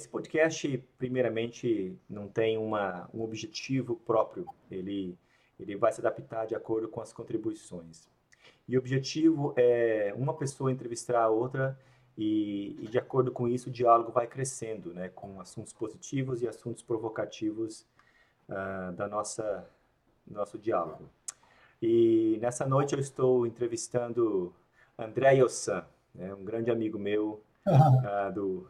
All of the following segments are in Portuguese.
esse podcast, primeiramente, não tem uma, um objetivo próprio. Ele, ele vai se adaptar de acordo com as contribuições. E o objetivo é uma pessoa entrevistar a outra e, e, de acordo com isso, o diálogo vai crescendo, né, com assuntos positivos e assuntos provocativos uh, da nossa nosso diálogo. E nessa noite eu estou entrevistando André Yossan, né, um grande amigo meu uh, do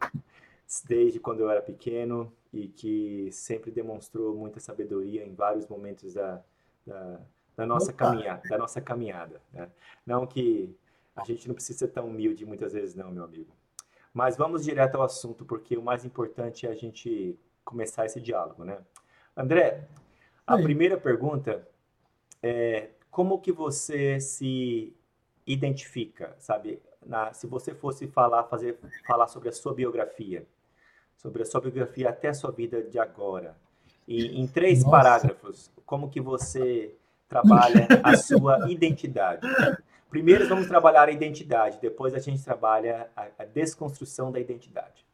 desde quando eu era pequeno e que sempre demonstrou muita sabedoria em vários momentos da, da, da nossa caminhada, da nossa caminhada. Né? Não que a gente não precisa ser tão humilde muitas vezes, não, meu amigo. Mas vamos direto ao assunto, porque o mais importante é a gente começar esse diálogo, né? André, a Oi. primeira pergunta é como que você se identifica, sabe? Na, se você fosse falar, fazer, falar sobre a sua biografia, sobre a sua biografia até a sua vida de agora, e em três Nossa. parágrafos, como que você trabalha a sua identidade? Primeiro vamos trabalhar a identidade, depois a gente trabalha a, a desconstrução da identidade.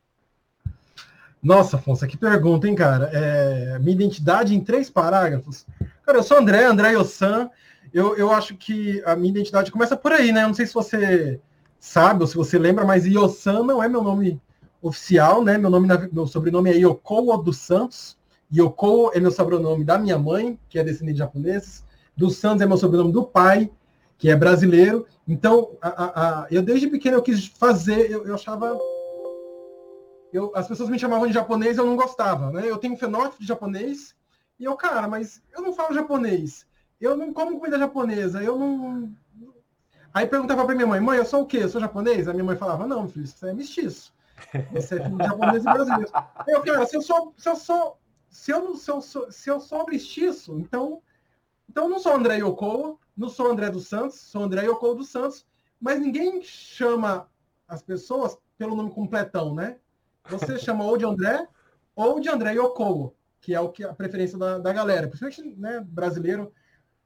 Nossa, Afonso, que pergunta, hein, cara? É, minha identidade em três parágrafos. Cara, eu sou André, André Yossan. Eu, eu acho que a minha identidade começa por aí, né? Eu não sei se você sabe ou se você lembra, mas Yossan não é meu nome oficial, né? Meu, nome, meu sobrenome é Yokowo dos Santos. Yokowo é meu sobrenome da minha mãe, que é descendente de japoneses. Dos Santos é meu sobrenome do pai, que é brasileiro. Então, a, a, a, eu desde pequeno eu quis fazer, eu, eu achava. Eu, as pessoas me chamavam de japonês eu não gostava, né? Eu tenho um fenótipo de japonês, e eu, cara, mas eu não falo japonês. Eu não como comida japonesa, eu não. Aí perguntava para minha mãe, mãe, eu sou o quê? Eu sou japonês? A minha mãe falava, não, filho, você é mestiço. Você é de japonês e brasileiro. Eu, cara, se eu sou, se eu sou, se eu não se eu sou, se eu sou mestiço, então, então eu não sou André Yokoa, não sou André dos Santos, sou André Yoko dos Santos, mas ninguém chama as pessoas pelo nome completão, né? Você chama ou de André ou de André Yoko, que é o que a preferência da, da galera. Principalmente né, brasileiro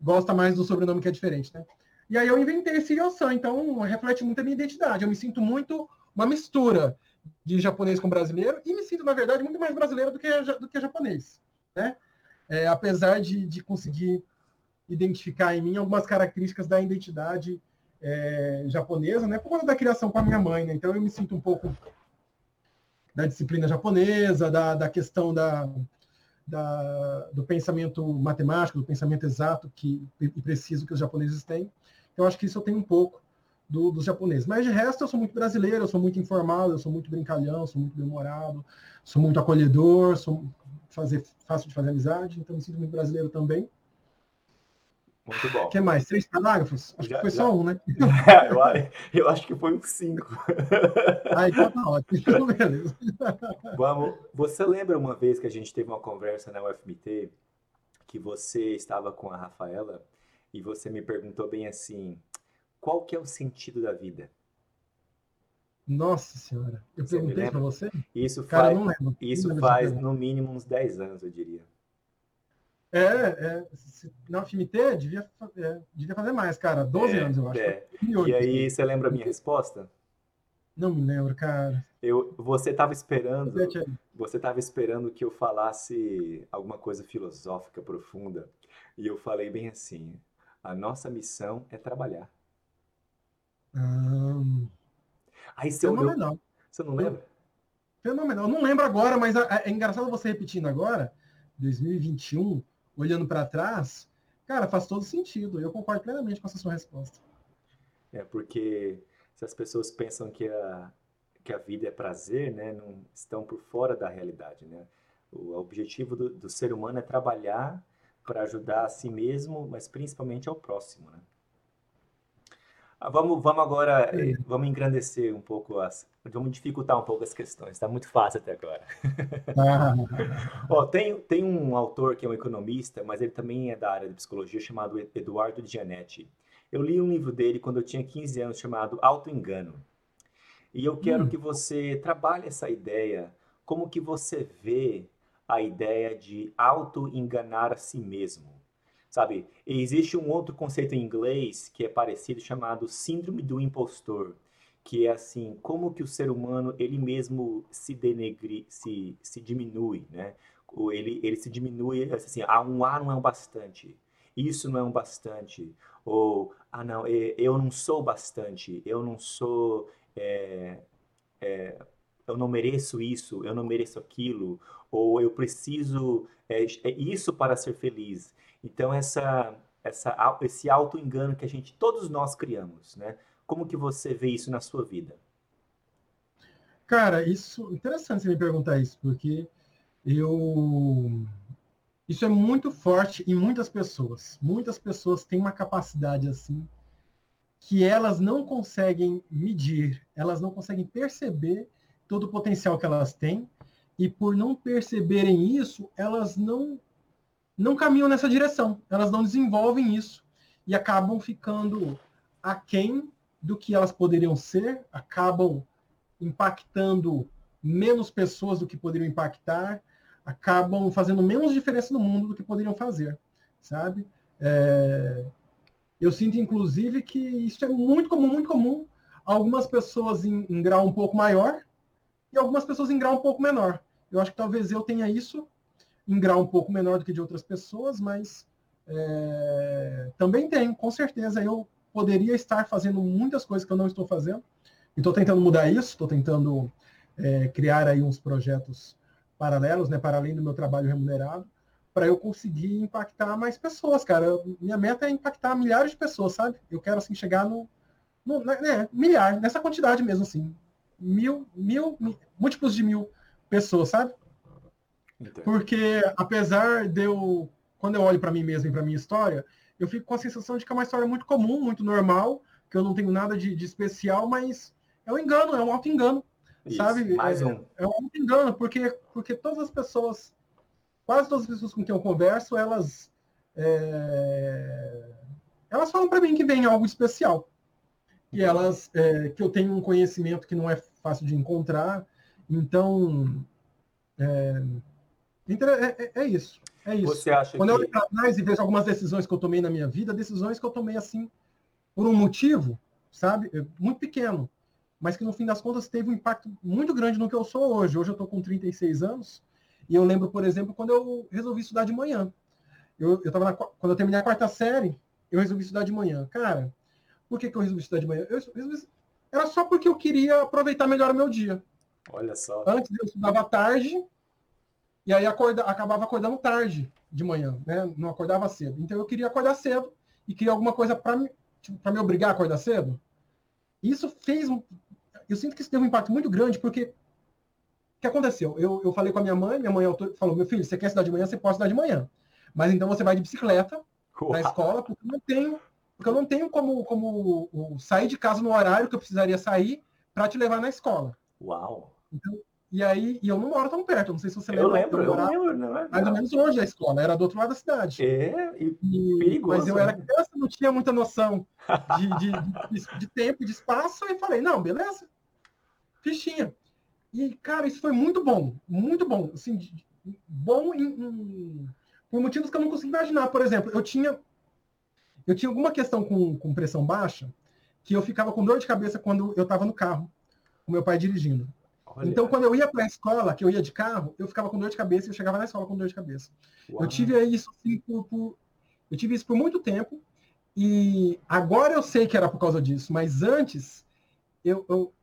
gosta mais do sobrenome que é diferente, né? E aí eu inventei esse Yosan, então reflete muito a minha identidade. Eu me sinto muito uma mistura de japonês com brasileiro e me sinto, na verdade, muito mais brasileiro do que, do que japonês, né? É, apesar de, de conseguir identificar em mim algumas características da identidade é, japonesa, né? Por conta da criação com a minha mãe, né? Então eu me sinto um pouco da disciplina japonesa, da, da questão da, da, do pensamento matemático, do pensamento exato que, e preciso que os japoneses têm. Então, acho que isso eu tenho um pouco do, dos japoneses. Mas de resto, eu sou muito brasileiro, eu sou muito informal, eu sou muito brincalhão, sou muito demorado, sou muito acolhedor, sou fazer, fácil de fazer amizade, então me sinto muito brasileiro também. Muito bom. O que mais? Três parágrafos? Acho já, que foi já... só um, né? eu, eu, acho que foi um cinco. Ah, então tá ótimo. Beleza. Vamos. Você lembra uma vez que a gente teve uma conversa na UFMT que você estava com a Rafaela e você me perguntou bem assim, qual que é o sentido da vida? Nossa senhora, eu você perguntei para você? Isso Cara, faz. Isso faz no mínimo uns 10 anos, eu diria. É, é na FMT devia, é, devia fazer mais, cara. 12 é, anos, eu acho. É. E aí, você lembra a minha resposta? Não me lembro, cara. Eu, você estava esperando, você estava esperando que eu falasse alguma coisa filosófica profunda, e eu falei bem assim: a nossa missão é trabalhar. Hum... Aí você olhou, você não lembra? Fenomenal. Eu não lembro agora, mas é, é engraçado você repetindo agora, 2021, olhando para trás, cara, faz todo sentido. Eu concordo plenamente com essa sua resposta. É, porque se as pessoas pensam que a, que a vida é prazer, né, não estão por fora da realidade, né? O objetivo do, do ser humano é trabalhar para ajudar a si mesmo, mas principalmente ao próximo, né? Ah, vamos, vamos agora, eh, vamos engrandecer um pouco as, vamos dificultar um pouco as questões. Está muito fácil até agora. Ah. Ó, tem, tem um autor que é um economista, mas ele também é da área de psicologia, chamado Eduardo Gianetti. Eu li um livro dele quando eu tinha 15 anos, chamado Auto Engano. E eu quero hum. que você trabalhe essa ideia, como que você vê a ideia de auto-enganar a si mesmo. Sabe, existe um outro conceito em inglês que é parecido chamado síndrome do impostor, que é assim, como que o ser humano ele mesmo se denegre, se, se diminui, né? Ele, ele se diminui assim, ah, um A não é o bastante, isso não é um bastante, ou, ah não, eu não sou bastante, eu não sou, é, é, eu não mereço isso, eu não mereço aquilo, ou eu preciso é, é isso para ser feliz. Então essa, essa, esse auto engano que a gente, todos nós criamos, né? Como que você vê isso na sua vida? Cara, isso interessante você me perguntar isso, porque eu isso é muito forte em muitas pessoas. Muitas pessoas têm uma capacidade assim que elas não conseguem medir, elas não conseguem perceber todo o potencial que elas têm e por não perceberem isso, elas não não caminham nessa direção, elas não desenvolvem isso e acabam ficando aquém do que elas poderiam ser, acabam impactando menos pessoas do que poderiam impactar, acabam fazendo menos diferença no mundo do que poderiam fazer, sabe? É... Eu sinto, inclusive, que isso é muito comum, muito comum. Algumas pessoas em, em, grau um pouco maior e algumas pessoas em grau um pouco menor. Eu acho que talvez eu tenha isso em grau um pouco menor do que de outras pessoas, mas é... também tenho, com certeza. Eu poderia estar fazendo muitas coisas que eu não estou fazendo. E estou tentando mudar isso, estou tentando é, criar aí uns projetos paralelos, né, para além do meu trabalho remunerado, para eu conseguir impactar mais pessoas, cara. Minha meta é impactar milhares de pessoas, sabe? Eu quero, assim, chegar no, no né, né milhar, nessa quantidade mesmo, assim. Mil, mil, mil, múltiplos de mil pessoas, sabe? Porque, apesar de eu, quando eu olho para mim mesmo e para minha história, eu fico com a sensação de que é uma história muito comum, muito normal, que eu não tenho nada de, de especial, mas é um engano, é um auto-engano, sabe? Mais é, um. É, um auto-engano, porque, porque todas as pessoas, quase todas as pessoas com quem eu converso, elas, é, elas falam para mim que vem algo especial. E elas, é, que eu tenho um conhecimento que não é fácil de encontrar, então, é, é, é, é isso. É isso. Você acha Quando que... eu olho para trás e vejo algumas decisões que eu tomei na minha vida, decisões que eu tomei assim, por um motivo, sabe? Muito pequeno, mas que no fim das contas teve um impacto muito grande no que eu sou hoje. Hoje eu estou com 36 anos e eu lembro, por exemplo, quando eu resolvi estudar de manhã. Eu, eu na, quando eu terminei a quarta série, eu resolvi estudar de manhã. Cara, por que, que eu resolvi estudar de manhã? Eu resolvi, era só porque eu queria aproveitar melhor o meu dia. Olha só. Antes eu estudava à tarde, e aí acorda, acabava acordando tarde de manhã, né? Não acordava cedo. Então eu queria acordar cedo e queria alguma coisa para me, tipo, me obrigar a acordar cedo. Isso fez um. Eu sinto que isso teve um impacto muito grande, porque o que aconteceu? Eu, eu falei com a minha mãe, minha mãe falou: meu filho, você quer estudar de manhã, você pode estudar de manhã. Mas então você vai de bicicleta Uau. na escola, porque eu não tenho, porque eu não tenho como, como sair de casa no horário que eu precisaria sair para te levar na escola. Uau! Então, e aí, e eu não moro tão perto, não sei se você lembra. Eu lembro, eu, eu lembro, não é? Mais ou menos longe da escola, era do outro lado da cidade. É, e, e perigoso. Mas eu era né? criança, não tinha muita noção de, de, de, de tempo, de espaço, e falei, não, beleza, fichinha. E, cara, isso foi muito bom, muito bom. Assim, bom em, em, por motivos que eu não consigo imaginar. Por exemplo, eu tinha, eu tinha alguma questão com, com pressão baixa, que eu ficava com dor de cabeça quando eu estava no carro, com meu pai dirigindo. Olha. Então, quando eu ia para a escola, que eu ia de carro, eu ficava com dor de cabeça e eu chegava na escola com dor de cabeça. Uau. Eu tive isso assim, por, por, eu tive isso por muito tempo e agora eu sei que era por causa disso, mas antes eu, eu,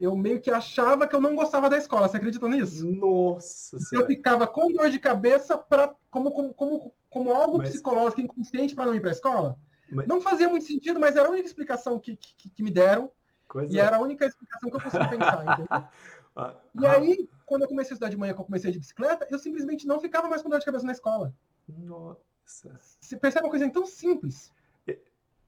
eu meio que achava que eu não gostava da escola. Você acredita nisso? Nossa então, Eu ficava com dor de cabeça para como, como, como, como algo mas... psicológico inconsciente para não ir para a escola. Mas... Não fazia muito sentido, mas era a única explicação que, que, que me deram. Coisa... E era a única explicação que eu conseguia pensar, entendeu? Ah, e aí, quando eu comecei a estudar de manhã, que eu comecei de bicicleta, eu simplesmente não ficava mais com dor de cabeça na escola. Nossa. Você percebe uma coisa tão simples.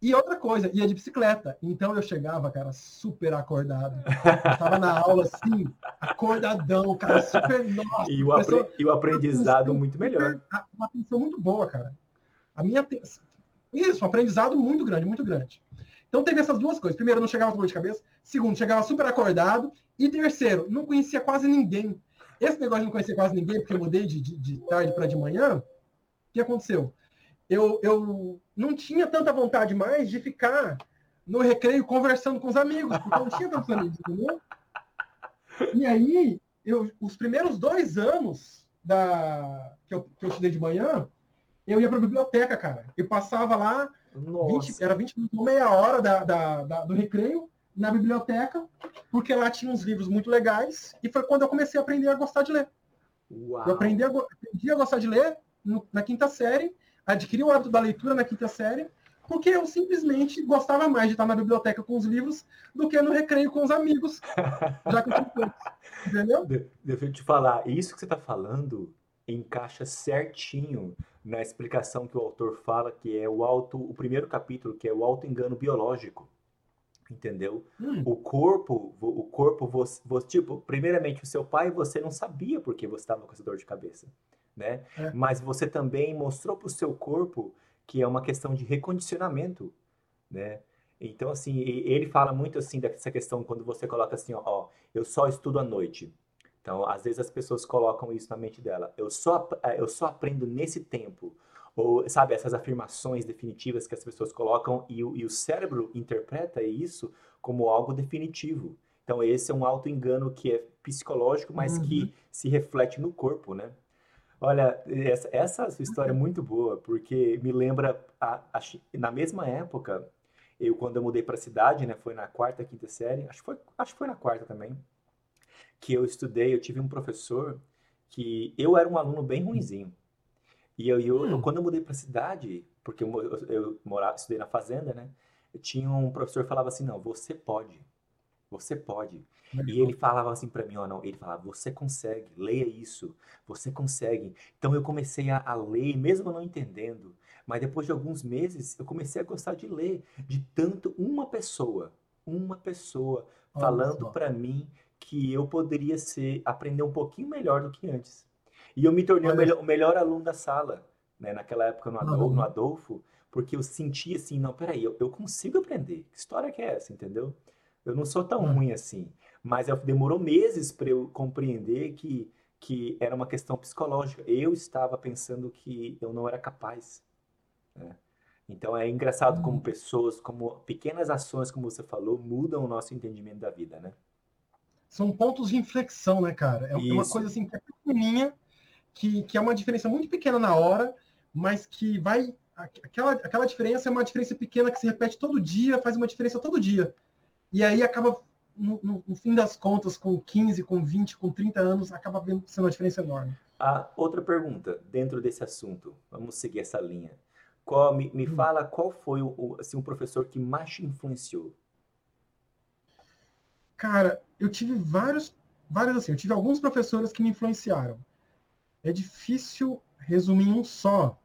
E outra coisa, ia de bicicleta. Então eu chegava, cara, super acordado. Eu estava na aula assim, acordadão, cara, super nossa. E o, apre... e o aprendizado muito melhor. Uma atenção muito boa, cara. A minha Isso, um aprendizado muito grande, muito grande. Então teve essas duas coisas. Primeiro, não chegava com dor de cabeça. Segundo, chegava super acordado. E terceiro, não conhecia quase ninguém. Esse negócio de não conhecer quase ninguém, porque eu mudei de, de, de tarde para de manhã, o que aconteceu? Eu, eu não tinha tanta vontade mais de ficar no recreio conversando com os amigos, porque eu não tinha tantos amigos, entendeu? E aí, eu, os primeiros dois anos da, que, eu, que eu estudei de manhã, eu ia para a biblioteca, cara. Eu passava lá, 20, era 20 minutos, meia hora da, da, da, do recreio, na biblioteca, porque lá tinha uns livros muito legais, e foi quando eu comecei a aprender a gostar de ler. Uau. Eu aprendi a, aprendi a gostar de ler no, na quinta série, adquiri o hábito da leitura na quinta série, porque eu simplesmente gostava mais de estar na biblioteca com os livros do que no recreio com os amigos, já que eu tinha Entendeu? Deixa eu te falar, isso que você está falando encaixa certinho na explicação que o autor fala, que é o auto, o primeiro capítulo, que é o auto engano biológico. Entendeu? Hum. O corpo, o corpo, você, você, tipo, primeiramente o seu pai, você não sabia porque você estava com essa dor de cabeça, né? É. Mas você também mostrou para o seu corpo que é uma questão de recondicionamento, né? Então, assim, ele fala muito assim dessa questão quando você coloca assim, ó, ó, eu só estudo à noite. Então, às vezes as pessoas colocam isso na mente dela. Eu só, eh, eu só aprendo nesse tempo. Ou, sabe, essas afirmações definitivas que as pessoas colocam e, e o cérebro interpreta isso como algo definitivo. Então, esse é um auto-engano que é psicológico, mas uhum. que se reflete no corpo, né? Olha, essa, essa sua história é muito boa, porque me lembra, a, a, na mesma época, eu quando eu mudei para a cidade, né, foi na quarta, quinta série, acho que foi, acho que foi na quarta também, que eu estudei, eu tive um professor que eu era um aluno bem ruinzinho. E eu, eu, hum. eu quando eu mudei para a cidade, porque eu, eu, eu morava, estudei na fazenda, né, eu tinha um professor que falava assim, não, você pode, você pode. E ele falava assim para mim, ó, não, ele falava, você consegue, leia isso, você consegue. Então eu comecei a, a, ler, mesmo não entendendo, mas depois de alguns meses eu comecei a gostar de ler, de tanto uma pessoa, uma pessoa falando para mim que eu poderia ser, aprender um pouquinho melhor do que antes. E eu me tornei o melhor, o melhor, aluno da sala, né, naquela época no Adolfo, no Adolfo, porque eu sentia assim, não, peraí, eu, eu consigo aprender. Que história que é essa, entendeu? Eu não sou tão hum. ruim assim. Mas demorou meses para eu compreender que, que era uma questão psicológica. Eu estava pensando que eu não era capaz. Né? Então é engraçado como hum. pessoas, como pequenas ações, como você falou, mudam o nosso entendimento da vida, né? São pontos de inflexão, né, cara? É Isso. uma coisa assim que é pequenininha, que, que é uma diferença muito pequena na hora, mas que vai. Aquela, aquela diferença é uma diferença pequena que se repete todo dia, faz uma diferença todo dia. E aí acaba, no, no, no, fim das contas, com 15, com 20, com 30 anos, acaba sendo uma diferença enorme. A outra pergunta, dentro desse assunto, vamos seguir essa linha. Qual, me, me hum. fala qual foi o, assim, o professor que mais te influenciou? Cara, eu tive vários, vários assim, eu tive alguns professores que me influenciaram. É difícil resumir um só,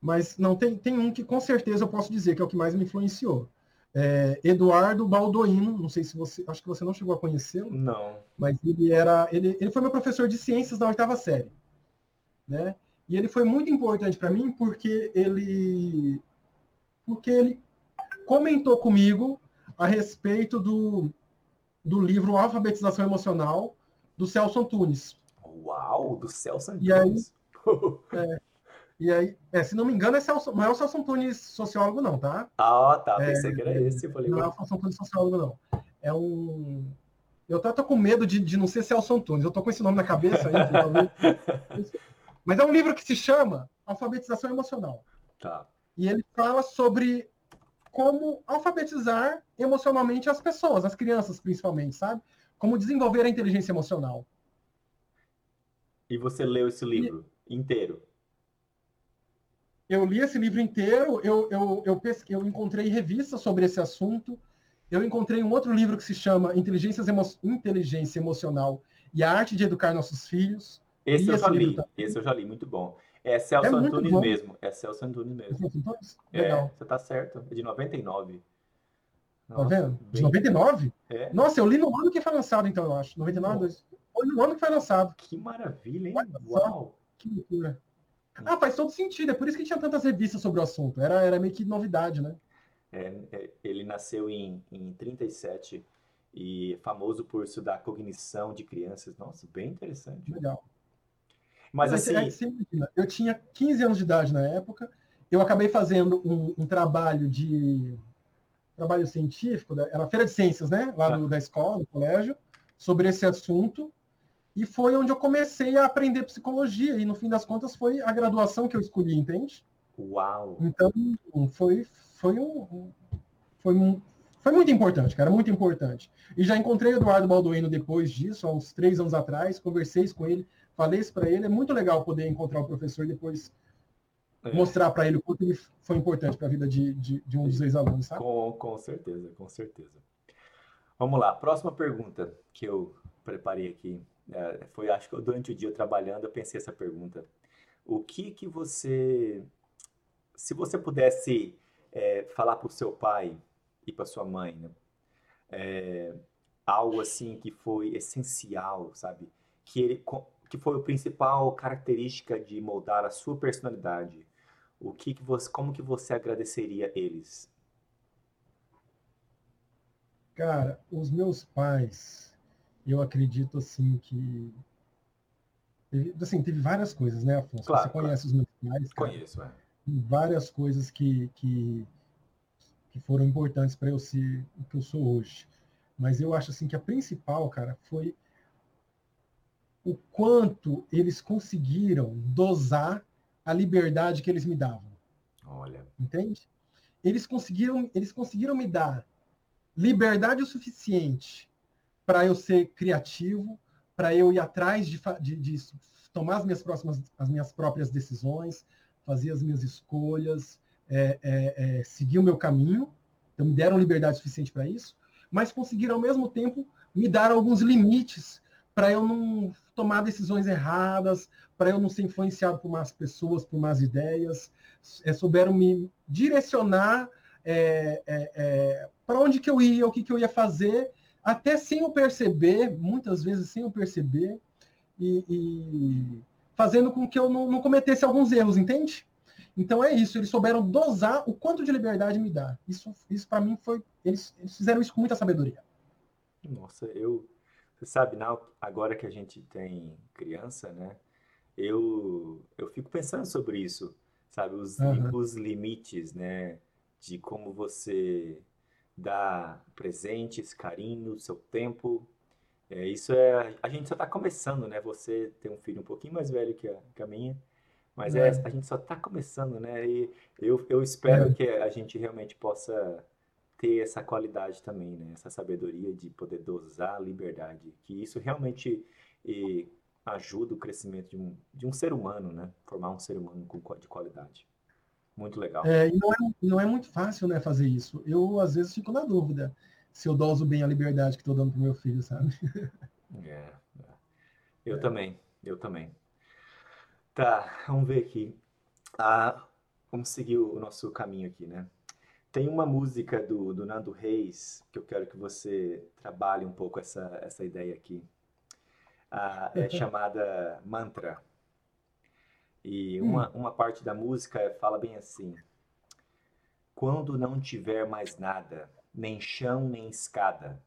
mas não tem, tem um que com certeza eu posso dizer que é o que mais me influenciou. É, Eduardo Baldoino, não sei se você, acho que você não chegou a conhecê-lo. Não. Mas ele era, ele, ele foi meu professor de ciências da oitava série, né? E ele foi muito importante para mim porque ele, porque ele comentou comigo a respeito do, do livro Alfabetização Emocional do Celso Antunes. Uau, do Celso Antunes. E aí, é, e aí, é, se não me engano, é o, não é o Celso Antunes sociólogo, não, tá? Ah, tá. Pensei é, que era esse. Falei, não é o Celso Antunes sociólogo, não. É um. Eu tô, tô com medo de, de não ser Celso Antunes. Eu tô com esse nome na cabeça ainda. Mas é um livro que se chama Alfabetização Emocional. Tá. E ele fala sobre como alfabetizar emocionalmente as pessoas, as crianças principalmente, sabe? Como desenvolver a inteligência emocional. E você leu esse livro e... inteiro? eu li esse livro inteiro, eu, eu, eu, pesque, eu encontrei revistas sobre esse assunto, eu encontrei um outro livro que se chama Inteligência, Emo Inteligência Emocional e a Arte de Educar Nossos Filhos. Esse eu já li, esse eu já li, muito bom. É Celso é Antunes bom. mesmo, é Celso Antunes mesmo. É, Legal. você tá certo, é de 99. Nossa, tá vendo? De 99? É. Nossa, eu li no ano que foi lançado, então, eu acho. 99, 2. Foi no ano que foi lançado. Que maravilha, hein? Uau! Que loucura. Ah, faz todo sentido. É por isso que tinha tantas revistas sobre o assunto. Era, era meio que novidade, né? É, é ele nasceu em, em 37 e famoso por estudar cognição de crianças. Nossa, bem interessante. Legal. Mas, Mas assim... É eu tinha 15 anos de idade na época. Eu acabei fazendo um, um trabalho de, trabalho científico, era feira de ciências, né? Lá do, da escola, do colégio, sobre esse assunto. E foi onde eu comecei a aprender psicologia. E no fim das contas foi a graduação que eu escolhi, entende? Uau! Então foi, foi um. Foi, um, foi muito importante, cara, muito importante. E já encontrei o Eduardo Balduino depois disso, há uns três anos atrás, conversei com ele, falei isso para ele. É muito legal poder encontrar o professor e depois é. mostrar para ele o quanto ele foi importante para a vida de, de, de, um dos ex-alunos, sabe? Com, com certeza, com certeza. Vamos lá, próxima pergunta que eu preparei aqui. É, foi, acho que durante o dia trabalhando, eu pensei essa pergunta. O que que você, se você pudesse é, falar para o seu pai e para sua mãe, né? É, algo assim que foi essencial, sabe? Que ele, que foi a principal característica de moldar a sua personalidade. O que, que você, como que você agradeceria eles? Cara, os meus pais, eu acredito assim que teve, assim, teve várias coisas, né, Afonso? Claro, Você claro. conhece os meus pais? Cara? Conheço, é. Várias coisas que, que, que foram importantes para eu ser o que eu sou hoje. Mas eu acho assim que a principal, cara, foi o quanto eles conseguiram dosar a liberdade que eles me davam. Olha. Entende? Eles conseguiram, eles conseguiram me dar liberdade o suficiente para eu ser criativo, para eu ir atrás de, de, de, tomar as minhas próximas, as minhas próprias decisões, fazer as minhas escolhas, é, é, é, seguir o meu caminho. Então me deram liberdade suficiente para isso, mas conseguiram ao mesmo tempo me dar alguns limites para eu não tomar decisões erradas, para eu não ser influenciado por más pessoas, por más ideias, é, souberam me direcionar é, é, é, para onde que eu ia, o que, que eu ia fazer, até sem eu perceber, muitas vezes sem eu perceber, e, e fazendo com que eu não, não, cometesse alguns erros, entende? Então é isso, eles souberam dosar o quanto de liberdade me dá. Isso, isso para mim foi. Eles, eles fizeram isso com muita sabedoria. Nossa, eu. Você sabe, não, agora que a gente tem criança, né? Eu, eu fico pensando sobre isso, sabe? Os, uhum. os limites, né? de como você dá presentes, carinho, seu tempo. É, isso é. A gente só está começando, né? Você tem um filho um pouquinho mais velho que a, que a minha, mas é. é a gente só está começando, né? E eu, eu espero é. que a gente realmente possa ter essa qualidade também, né? Essa sabedoria de poder dosar a liberdade, que isso realmente e, ajuda o crescimento de um, de um ser humano, né? Formar um ser humano com, de qualidade. Muito legal. É, e não é, não é muito fácil, né, fazer isso. Eu, às vezes, fico na dúvida se eu doso bem a liberdade que estou dando para meu filho, sabe? É, é. Eu é. também, eu também. Tá, vamos ver aqui. Ah, vamos seguir o nosso caminho aqui, né? Tem uma música do, do Nando Reis que eu quero que você trabalhe um pouco essa, essa ideia aqui. Ah, é chamada Mantra. E uma, hum. uma parte da música fala bem assim: Quando não tiver mais nada, nem chão nem escada,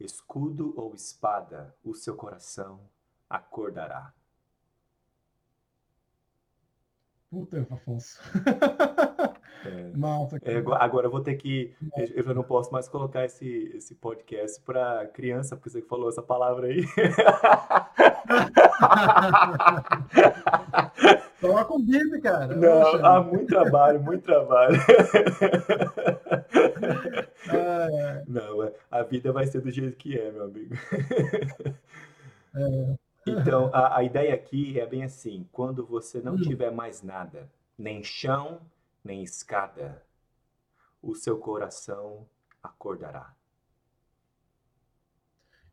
escudo ou espada, o seu coração acordará. Puta, Afonso. É, Nossa, é, agora eu vou ter que. Eu já não posso mais colocar esse, esse podcast para criança, porque você falou essa palavra aí. Coloca um bip, cara. Não, Poxa. há muito trabalho, muito trabalho. É. Não, é, a vida vai ser do jeito que é, meu amigo. É. Então, a, a ideia aqui é bem assim: quando você não hum. tiver mais nada, nem chão, nem escada, o seu coração acordará.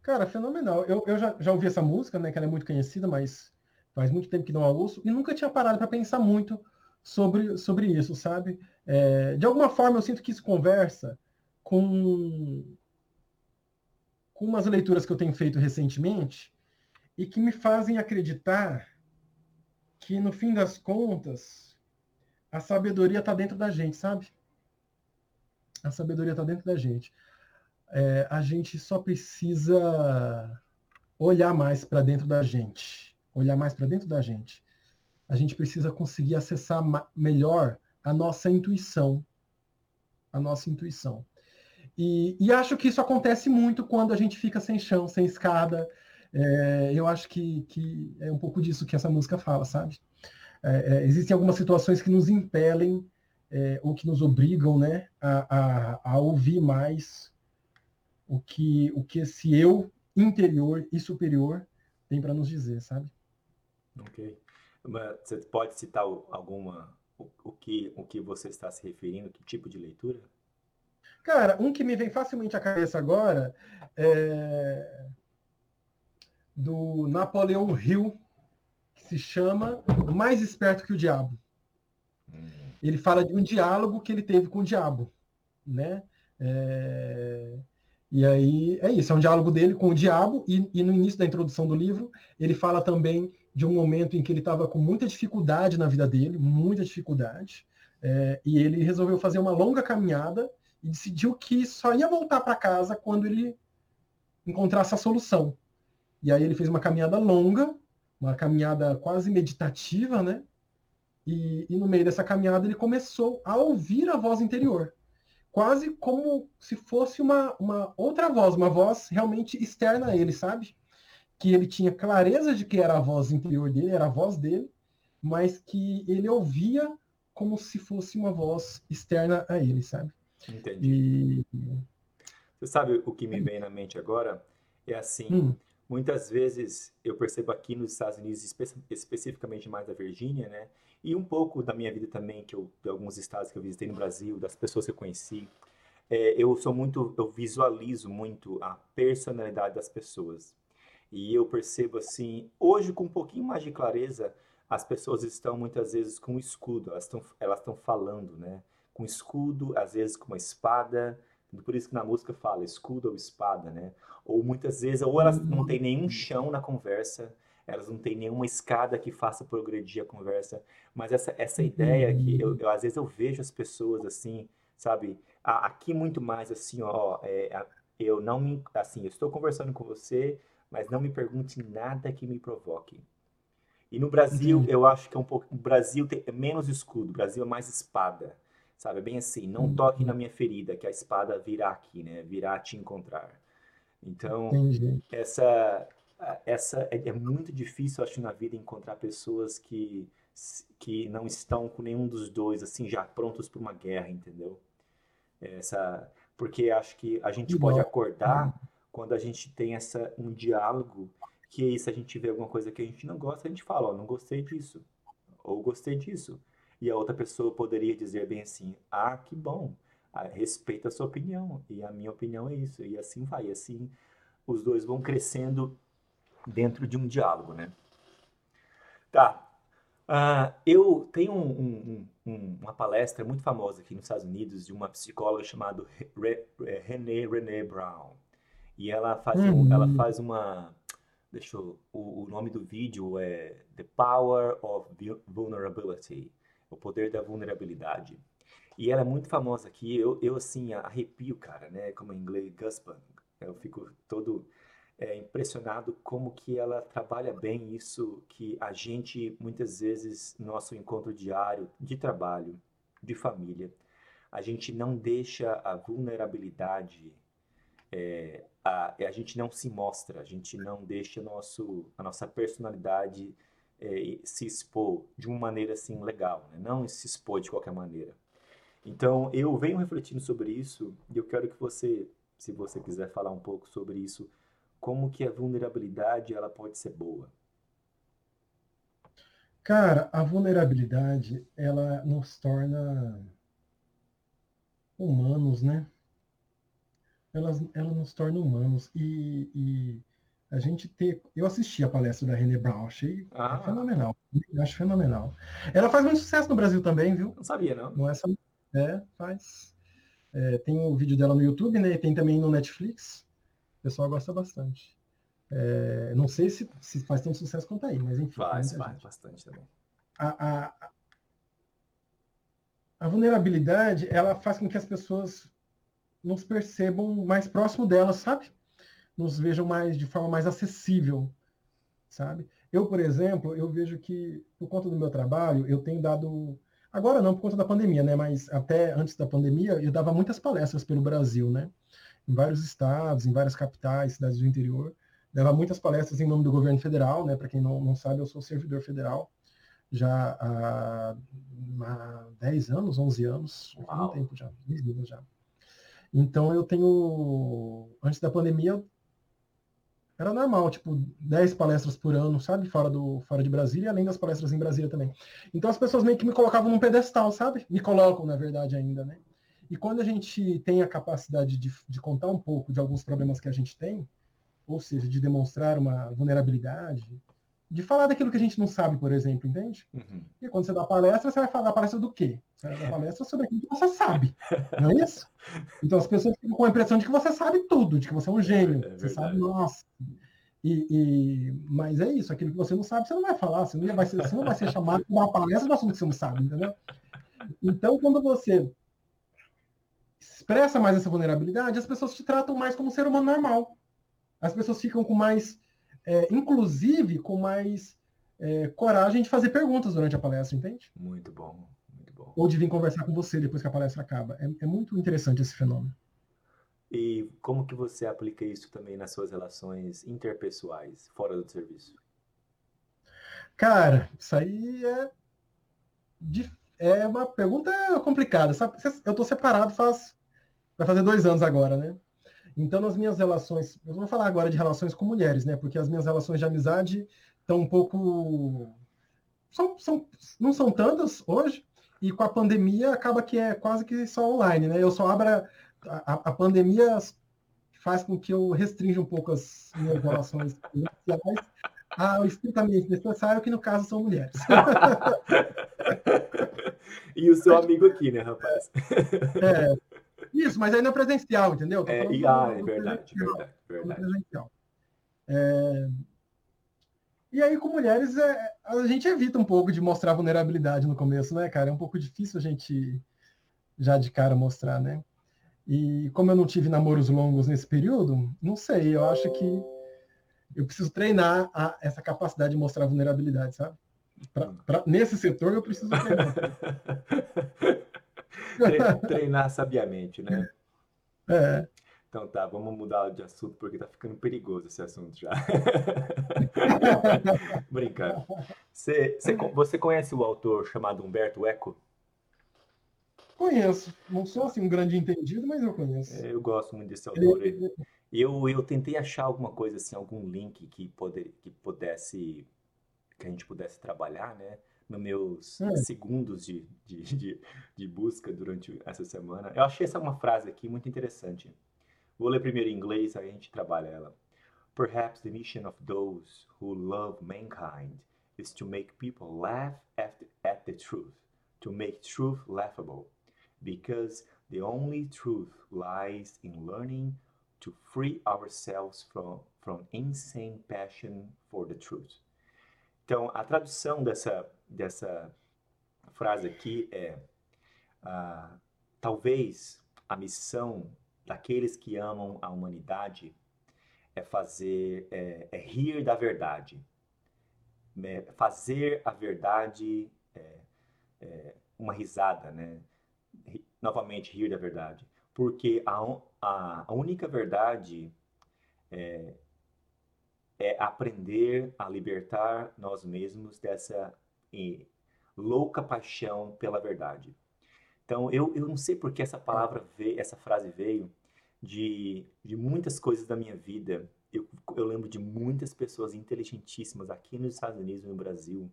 Cara, fenomenal. Eu, eu já, já ouvi essa música, né? Que ela é muito conhecida, mas faz muito tempo que não a ouço, e nunca tinha parado para pensar muito sobre, sobre isso, sabe? É, de alguma forma, eu sinto que isso conversa com, com umas leituras que eu tenho feito recentemente e que me fazem acreditar que, no fim das contas, a sabedoria está dentro da gente, sabe? A sabedoria está dentro da gente. É, a gente só precisa olhar mais para dentro da gente olhar mais para dentro da gente. A gente precisa conseguir acessar melhor a nossa intuição. A nossa intuição. E, e, acho que isso acontece muito quando a gente fica sem chão, sem escada. É, eu acho que, que, é um pouco disso que essa música fala, sabe? É, é, existem algumas situações que nos impelem é, ou que nos obrigam né, a, a, a, ouvir mais o que, o que esse eu interior e superior tem para nos dizer, sabe? Ok. Você pode citar alguma o, o, que, o que você está se referindo? Que tipo de leitura? Cara, um que me vem facilmente à cabeça agora é do Napoleão Hill, se chama Mais Esperto que o Diabo. Ele fala de um diálogo que ele teve com o diabo, né? É... E aí é isso, é um diálogo dele com o diabo, e, e, no início da introdução do livro, ele fala também de um momento em que ele estava com muita dificuldade na vida dele, muita dificuldade, é, e ele resolveu fazer uma longa caminhada e decidiu que só ia voltar para casa quando ele encontrasse a solução. E aí ele fez uma caminhada longa, uma caminhada quase meditativa, né? E, e no meio dessa caminhada ele começou a ouvir a voz interior quase como se fosse uma, uma outra voz, uma voz realmente externa a ele, sabe? que ele tinha clareza de que era a voz interior dele, era a voz dele, mas que ele ouvia como se fosse uma voz externa a ele, sabe? Entendi. E... Você sabe o que me vem na mente agora? É assim, hum. Muitas vezes eu percebo aqui nos Estados Unidos, espe especificamente mais da Virgínia, né? E um pouco da minha vida também, que eu, de alguns estados que eu visitei no Brasil, das pessoas que eu conheci, é, eu sou muito, eu visualizo muito a personalidade das pessoas. E eu percebo assim, hoje com um pouquinho mais de clareza, as pessoas estão muitas vezes com escudo, elas estão elas estão falando, né? Com escudo, às vezes com uma espada, por isso que na música fala escudo ou espada, né? Ou muitas vezes, ou elas não têm nenhum chão na conversa, elas não têm nenhuma escada que faça progredir a conversa, mas essa, essa ideia que eu, eu às vezes eu vejo as pessoas assim, sabe? Aqui muito mais assim, ó, é, eu não me, assim, eu estou conversando com você, mas não me pergunte nada que me provoque. E no Brasil, uhum. eu acho que é um pouco. O Brasil tem, menos escudo, o Brasil é mais espada. Sabe? É bem assim, não uhum. toque na minha ferida, que a espada virá aqui, né? Virá te encontrar. Então, Entendi. essa. Essa é, é muito difícil, acho, na vida encontrar pessoas que, que não estão com nenhum dos dois, assim, já prontos para uma guerra, entendeu? Essa, porque acho que a gente pode acordar uhum quando a gente tem essa, um diálogo, que aí se a gente vê alguma coisa que a gente não gosta, a gente fala, ó, não gostei disso, ou gostei disso. E a outra pessoa poderia dizer bem assim, ah, que bom, ah, respeita a sua opinião, e a minha opinião é isso, e assim vai, assim os dois vão crescendo dentro de um diálogo, né? Tá. Uh, eu tenho um, um, um, uma palestra muito famosa aqui nos Estados Unidos de uma psicóloga chamada René René Brown. E ela faz, uhum. ela faz uma. Deixa eu, o, o nome do vídeo é The Power of Vulnerability O Poder da Vulnerabilidade. E ela é muito famosa aqui. Eu, eu assim, arrepio, cara, né? Como em inglês, Guspan. Eu fico todo é, impressionado como que ela trabalha bem isso que a gente, muitas vezes, nosso encontro diário de trabalho, de família, a gente não deixa a vulnerabilidade é, a, a gente não se mostra, a gente não deixa nosso, a nossa personalidade é, se expor de uma maneira assim legal, né? não se expor de qualquer maneira. Então eu venho refletindo sobre isso e eu quero que você, se você quiser falar um pouco sobre isso, como que a vulnerabilidade ela pode ser boa. Cara, a vulnerabilidade ela nos torna humanos, né? elas, ela nos torna humanos. E, e, a gente ter. Eu assisti a palestra da René Brown, achei ah. fenomenal. Acho fenomenal. Ela faz muito sucesso no Brasil também, viu? Não sabia, não. Não é só. É, faz. É, tem o um vídeo dela no YouTube, né? E tem também no Netflix. O pessoal gosta bastante. É, não sei se, se faz tanto sucesso quanto aí, mas enfim. Faz, faz bastante também. A, a, a vulnerabilidade, ela faz com que as pessoas nos percebam mais próximo delas, sabe? Nos vejam mais de forma mais acessível, sabe? Eu, por exemplo, eu vejo que por conta do meu trabalho, eu tenho dado Agora não, por conta da pandemia, né? Mas até antes da pandemia, eu dava muitas palestras pelo Brasil, né? Em vários estados, em várias capitais, cidades do interior. Dava muitas palestras em nome do governo federal, né? Para quem não, não sabe, eu sou servidor federal já há, há 10 anos, 11 anos, há um tempo já, 10 anos já. Então eu tenho, antes da pandemia, era normal, tipo, 10 palestras por ano, sabe? Fora, do, fora de Brasília, além das palestras em Brasília também. Então as pessoas meio que me colocavam num pedestal, sabe? Me colocam, na verdade, ainda, né? E quando a gente tem a capacidade de, de contar um pouco de alguns problemas que a gente tem, ou seja, de demonstrar uma vulnerabilidade, de falar daquilo que a gente não sabe, por exemplo, entende? Uhum. E quando você dá palestra, você vai falar palestra do quê? Você vai dar palestra sobre aquilo que você sabe, não é isso? Então as pessoas ficam com a impressão de que você sabe tudo, de que você é um gênio, é você sabe, nossa. E, e, mas é isso, aquilo que você não sabe, você não vai falar, você não vai ser, você não vai ser chamado para uma palestra do assunto que você não sabe, entendeu? Então, quando você expressa mais essa vulnerabilidade, as pessoas te tratam mais como um ser humano normal. As pessoas ficam com mais é, inclusive com mais é, coragem de fazer perguntas durante a palestra, entende? Muito bom, muito bom. Ou de vir conversar com você depois que a palestra acaba. É, é muito interessante esse fenômeno. E como que você aplica isso também nas suas relações interpessoais, fora do serviço? Cara, isso aí é, é uma pergunta complicada. Sabe? Eu estou separado faz. Vai fazer dois anos agora, né? Então, nas minhas relações, eu vou falar agora de relações com mulheres, né? Porque as minhas relações de amizade estão um pouco. São, são, não são tantas hoje, e com a pandemia acaba que é quase que só online, né? Eu só abro. A, a, pandemia faz com que eu restrinja um pouco as minhas relações sociais ao estritamente necessário, que no caso são mulheres. e o seu amigo aqui, né, rapaz? É, isso, mas ainda é presencial, entendeu? É, e, ah, é verdade, verdade, verdade. Presencial. É... E aí, com mulheres, é, a gente evita um pouco de mostrar vulnerabilidade no começo, né, cara? É um pouco difícil a gente já de cara mostrar, né? E como eu não tive namoros longos nesse período, não sei, eu acho que eu preciso treinar a, essa capacidade de mostrar vulnerabilidade, sabe? Pra, pra, nesse setor eu preciso treinar. Treinar sabiamente, né? É. Então tá, vamos mudar de assunto porque tá ficando perigoso esse assunto já. Brincando. Você, você, você conhece o autor chamado Humberto Eco? Conheço. Não sou assim um grande entendido, mas eu conheço. É, eu gosto muito desse autor. Eu, eu tentei achar alguma coisa assim, algum link que, poder, que pudesse que a gente pudesse trabalhar, né? Nos meus hum. segundos de, de, de, de, busca durante essa semana. Eu achei essa uma frase aqui muito interessante. Vou ler primeiro em inglês, aí a gente trabalha ela. Perhaps the mission of those who love mankind is to make people laugh at, at the truth, to make truth laughable, because the only truth lies in learning to free ourselves from, from insane passion for the truth. Então, a tradução dessa, dessa frase aqui é: ah, talvez a missão daqueles que amam a humanidade é fazer, é, é rir da verdade, é fazer a verdade é, é, uma risada, né? Novamente, rir da verdade. Porque a, a, a única verdade é, é aprender a libertar nós mesmos dessa eh, louca paixão pela verdade. Então, eu, eu não sei porque essa palavra veio, essa frase veio de, de muitas coisas da minha vida. Eu, eu lembro de muitas pessoas inteligentíssimas aqui nos Estados Unidos e no Brasil,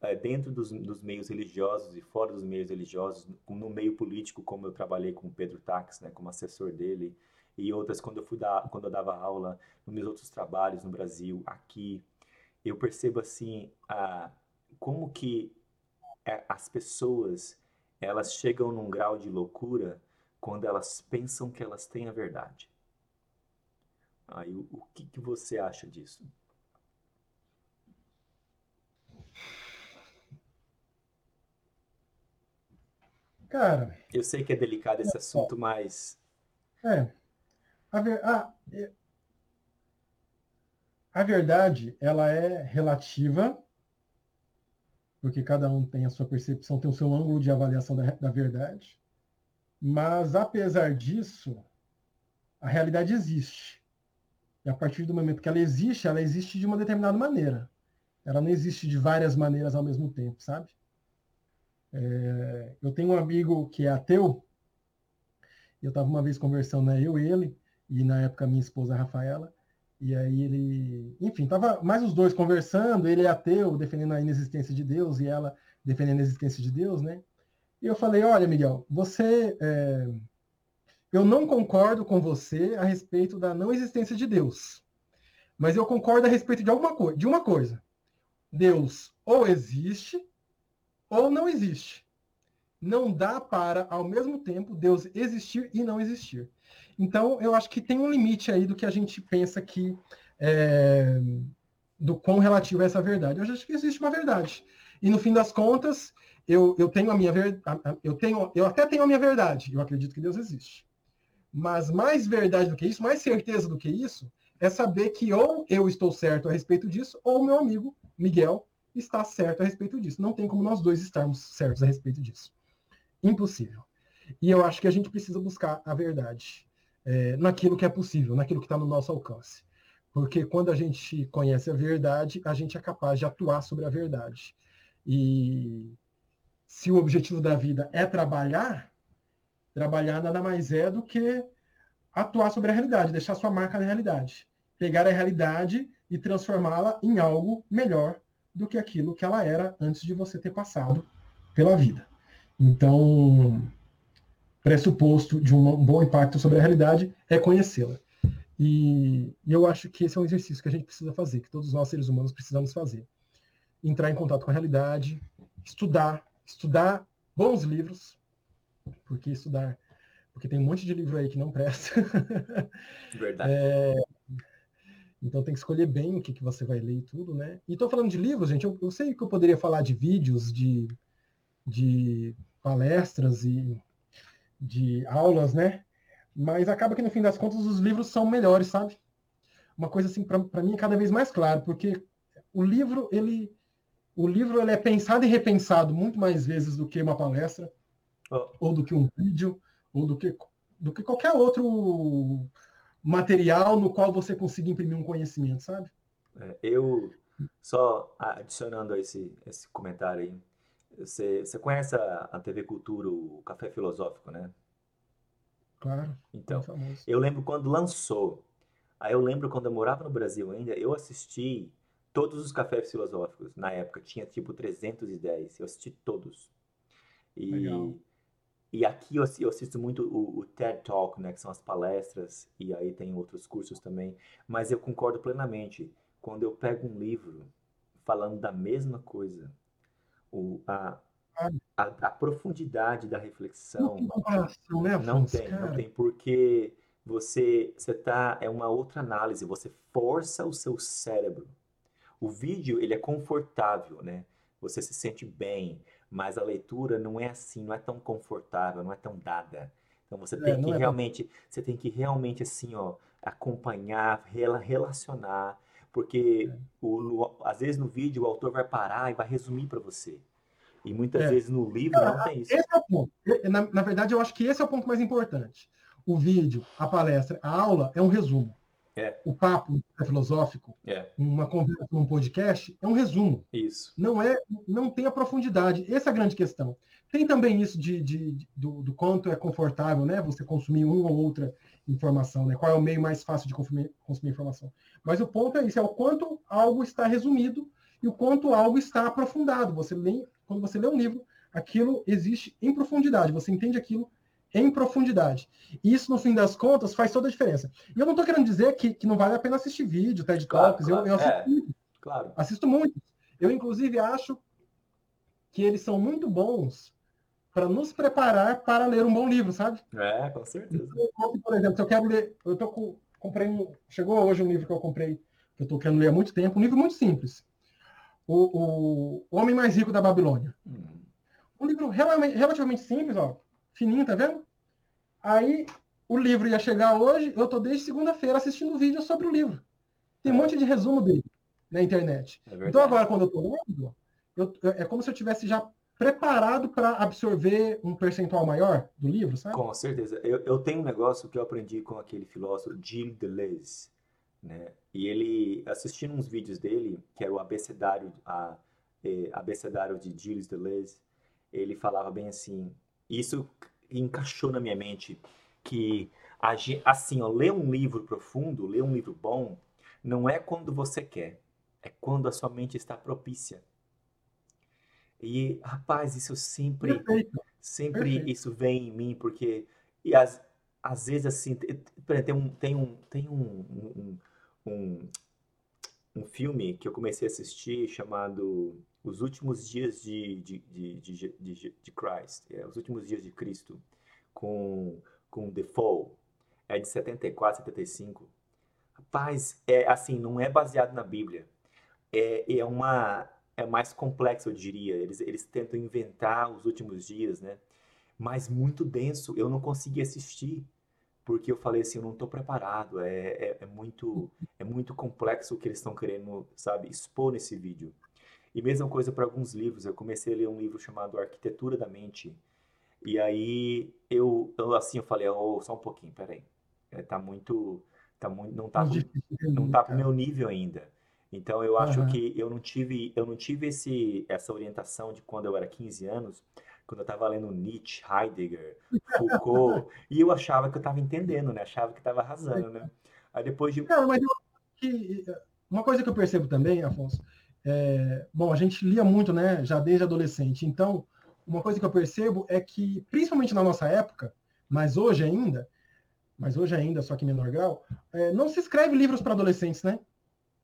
eh, dentro dos, dos, meios religiosos e fora dos meios religiosos, no meio político, como eu trabalhei com o Pedro Tax, né, como assessor dele, e outras quando eu fui dar, quando eu dava aula nos meus outros trabalhos no Brasil, aqui, eu percebo assim a como que é, as pessoas elas chegam num grau de loucura quando elas pensam que elas têm a verdade. Aí o, o que, que você acha disso? Cara, eu sei que é delicado esse assunto, mas é a, ver, a, a verdade, ela é relativa porque cada um tem a sua percepção, tem o seu ângulo de avaliação da, da verdade. Mas, apesar disso, a realidade existe. E a partir do momento que ela existe, ela existe de uma determinada maneira. Ela não existe de várias maneiras ao mesmo tempo, sabe? É, eu tenho um amigo que é ateu. Eu estava uma vez conversando, né, eu e ele, e na época minha esposa Rafaela. E aí ele, enfim, tava mais os dois conversando, ele é ateu, defendendo a inexistência de Deus e ela defendendo a existência de Deus, né? E eu falei, olha, Miguel, você, é... eu não concordo com você a respeito da não existência de Deus, mas eu concordo a respeito de alguma coisa, de uma coisa. Deus ou existe ou não existe. Não dá para, ao mesmo tempo, Deus existir e não existir. Então, eu acho que tem um limite aí do que a gente pensa que é, do quão relativo é essa verdade. Eu acho que existe uma verdade. E no fim das contas, eu, eu tenho a minha verdade, eu tenho, eu até tenho a minha verdade. Eu acredito que Deus existe. Mas mais verdade do que isso, mais certeza do que isso, é saber que ou eu estou certo a respeito disso, ou meu amigo Miguel está certo a respeito disso. Não tem como nós dois estarmos certos a respeito disso. Impossível. E eu acho que a gente precisa buscar a verdade é, naquilo que é possível, naquilo que está no nosso alcance. Porque quando a gente conhece a verdade, a gente é capaz de atuar sobre a verdade. E se o objetivo da vida é trabalhar, trabalhar nada mais é do que atuar sobre a realidade, deixar sua marca na realidade. Pegar a realidade e transformá-la em algo melhor do que aquilo que ela era antes de você ter passado pela vida. Então, pressuposto de um bom impacto sobre a realidade é conhecê-la. E, e, eu acho que esse é um exercício que a gente precisa fazer, que todos nós seres humanos precisamos fazer. Entrar em contato com a realidade, estudar, estudar bons livros, porque estudar, porque tem um monte de livro aí que não presta. Verdade. É, então tem que escolher bem o que, que você vai ler e tudo, né? E estou falando de livros, gente, eu, eu sei que eu poderia falar de vídeos, de, de palestras e de aulas, né? Mas acaba que no fim das contas os livros são melhores, sabe? Uma coisa assim para mim é cada vez mais claro, porque o livro ele o livro ele é pensado e repensado muito mais vezes do que uma palestra oh. ou do que um vídeo ou do que do que qualquer outro material no qual você consiga imprimir um conhecimento, sabe? É, eu só adicionando esse esse comentário aí você, você conhece a, a TV Cultura, o Café Filosófico, né? Claro. Então, eu lembro quando lançou. Aí eu lembro quando eu morava no Brasil ainda, eu assisti todos os cafés filosóficos. Na época tinha tipo 310. Eu assisti todos. E, Legal. e aqui eu, eu assisto muito o, o, TED Talk, né? Que são as palestras. E aí tem outros cursos também. Mas eu concordo plenamente. Quando eu pego um livro falando da mesma coisa o, a, a, a, profundidade da reflexão não, né, não tem, não tem, porque você você tá é uma outra análise, você força o seu cérebro. O vídeo ele é confortável, né? Você se sente bem, mas a leitura não é assim, não é tão confortável, não é tão dada. Então você é, tem é, que realmente, bom. você tem que realmente assim, ó, acompanhar, relacionar porque é. o, no, às vezes no vídeo o autor vai parar e vai resumir para você. E muitas é. vezes no livro não tem isso. Esse é o ponto. Na, na, verdade, eu acho que esse é o ponto mais importante. O vídeo, a palestra, a aula é um resumo. É. O papo é filosófico, é. uma conversa, um podcast, é um resumo. Isso. Não é, não tem a profundidade. Essa é a grande questão. Tem também isso de, de, de do, do, quanto é confortável, né? Você consumir uma ou outra informação, né? Qual é o meio mais fácil de consumir, consumir informação. Mas o ponto é isso, é o quanto algo está resumido e o quanto algo está aprofundado. Você lê, quando você lê um livro, aquilo existe em profundidade, você entende aquilo em profundidade. E isso, no fim das contas, faz toda a diferença. E eu não estou querendo dizer que, que não vale a pena assistir vídeo, TED Talks, claro, claro, eu, eu assisto, é, claro. assisto muito. Eu, inclusive, acho que eles são muito bons para nos preparar para ler um bom livro, sabe? É, com certeza. Por exemplo, se eu quero ler, eu tô com, comprei um, chegou hoje um livro que eu comprei, que eu estou querendo ler há muito tempo, um livro muito simples. O, o, Homem Mais Rico da Babilônia. Hum. Um livro relativamente, relativamente simples, ó, fininho, tá vendo? Aí o livro ia chegar hoje, eu tô desde segunda-feira assistindo vídeo sobre o livro. Tem um é. monte de resumo dele na internet. É então agora, quando eu tô lendo, eu, é como se eu tivesse já preparado para absorver um percentual maior do livro, sabe? Com certeza. Eu, eu tenho um negócio que eu aprendi com aquele filósofo Gilles Deleuze, né? E ele, assistindo uns vídeos dele, que era o abecedário, a, é, abecedário de Gilles Deleuze, ele falava bem assim, isso encaixou na minha mente, que assim, ó, ler um livro profundo, ler um livro bom, não é quando você quer, é quando a sua mente está propícia. E, rapaz, isso sempre, Perfeito. sempre Perfeito. isso vem em mim, porque, e às, às vezes, assim, tem um, tem um, tem um, um, um, um filme que eu comecei a assistir chamado Os Últimos Dias de, de, de, de, de, Christ, é, Os Últimos Dias de Cristo, com, com Defoe, é de 74, 75. Rapaz, é assim, não é baseado na Bíblia, é, é uma é mais complexo, eu diria. Eles, eles tentam inventar os últimos dias, né? Mas muito denso. Eu não consegui assistir porque eu falei assim, eu não estou preparado. É, é, é, muito é muito complexo o que eles estão querendo, sabe, expor nesse vídeo. E mesma coisa para alguns livros. Eu comecei a ler um livro chamado Arquitetura da Mente. E aí eu, eu assim eu falei, oh, só um pouquinho, peraí. É, tá muito tá muito não tá não tá pro meu nível ainda. Então eu acho uhum. que eu não tive eu não tive esse essa orientação de quando eu era 15 anos, quando eu estava lendo Nietzsche, Heidegger, Foucault, e eu achava que eu estava entendendo, né? Achava que estava arrasando, né? Aí depois de Cara, mas eu, que, uma coisa que eu percebo também, Afonso, é, bom, a gente lia muito, né, já desde adolescente. Então, uma coisa que eu percebo é que, principalmente na nossa época, mas hoje ainda, mas hoje ainda, só que em menor grau, é, não se escreve livros para adolescentes, né?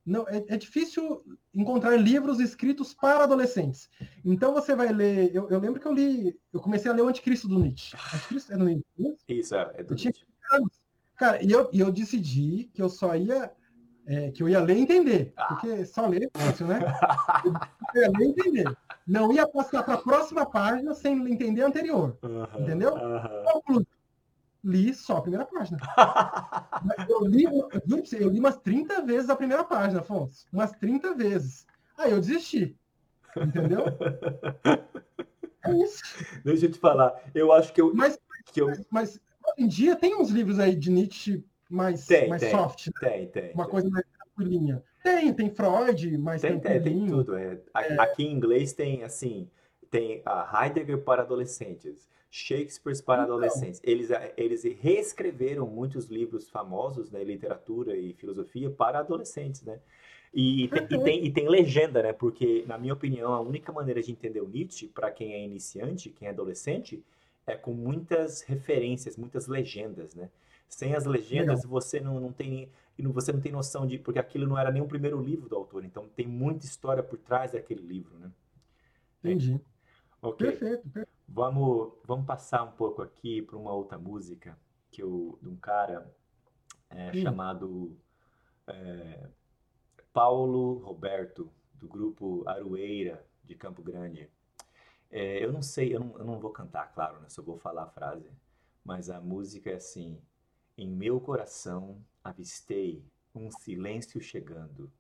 Não, é, é, difícil encontrar livros escritos para adolescentes. Então você vai ler. Eu, eu, lembro que eu li. Eu comecei a ler o Anticristo do Nietzsche. Anticristo é do Nietzsche? Né? Isso, é, é do Nietzsche. Cara, e eu, e eu decidi que eu só ia. É, que eu ia ler e entender. Ah. Porque só ler é fácil, né? Eu ia ler e entender. Não ia passar para a próxima página sem entender a anterior. entendeu? Conclusão li só a primeira página. eu li, eu, eu li umas 30 vezes a primeira página, Afonso. Umas 30 vezes. Aí eu desisti. Entendeu? É isso. Deixa eu te falar. Eu acho que eu. Mas, que eu... mas, mas hoje em dia tem uns livros aí de Nietzsche mais, tem, mais tem, soft. Né? Tem, tem. Uma tem. coisa mais tranquilinha. Tem, tem Freud, mais tem, tem, tem tudo. É. é. Aqui em inglês tem assim, tem a Heidegger para adolescentes. Shakespeare para então. adolescentes. Eles, eh, eles reescreveram muitos livros famosos, né, literatura e filosofia para adolescentes, né? E, uhum. e, tem, e tem legenda, né? Porque, na minha opinião, a única maneira de entender o Nietzsche, para quem é iniciante, quem é adolescente, é com muitas referências, muitas legendas, né? Sem as legendas, Legal. você não, não tem você não tem noção de porque aquilo não era nem o primeiro livro do autor, então tem muita história por trás daquele livro, né? Entendi. Ok. Perfeito, perfeito. Vamos, vamos passar um pouco aqui para uma outra música que eu, de um cara é, chamado é, Paulo Roberto, do grupo Aroeira, de Campo Grande. É, eu não sei, eu não, eu não vou cantar, claro, né, só vou falar a frase, mas a música é assim: Em meu coração avistei um silêncio chegando,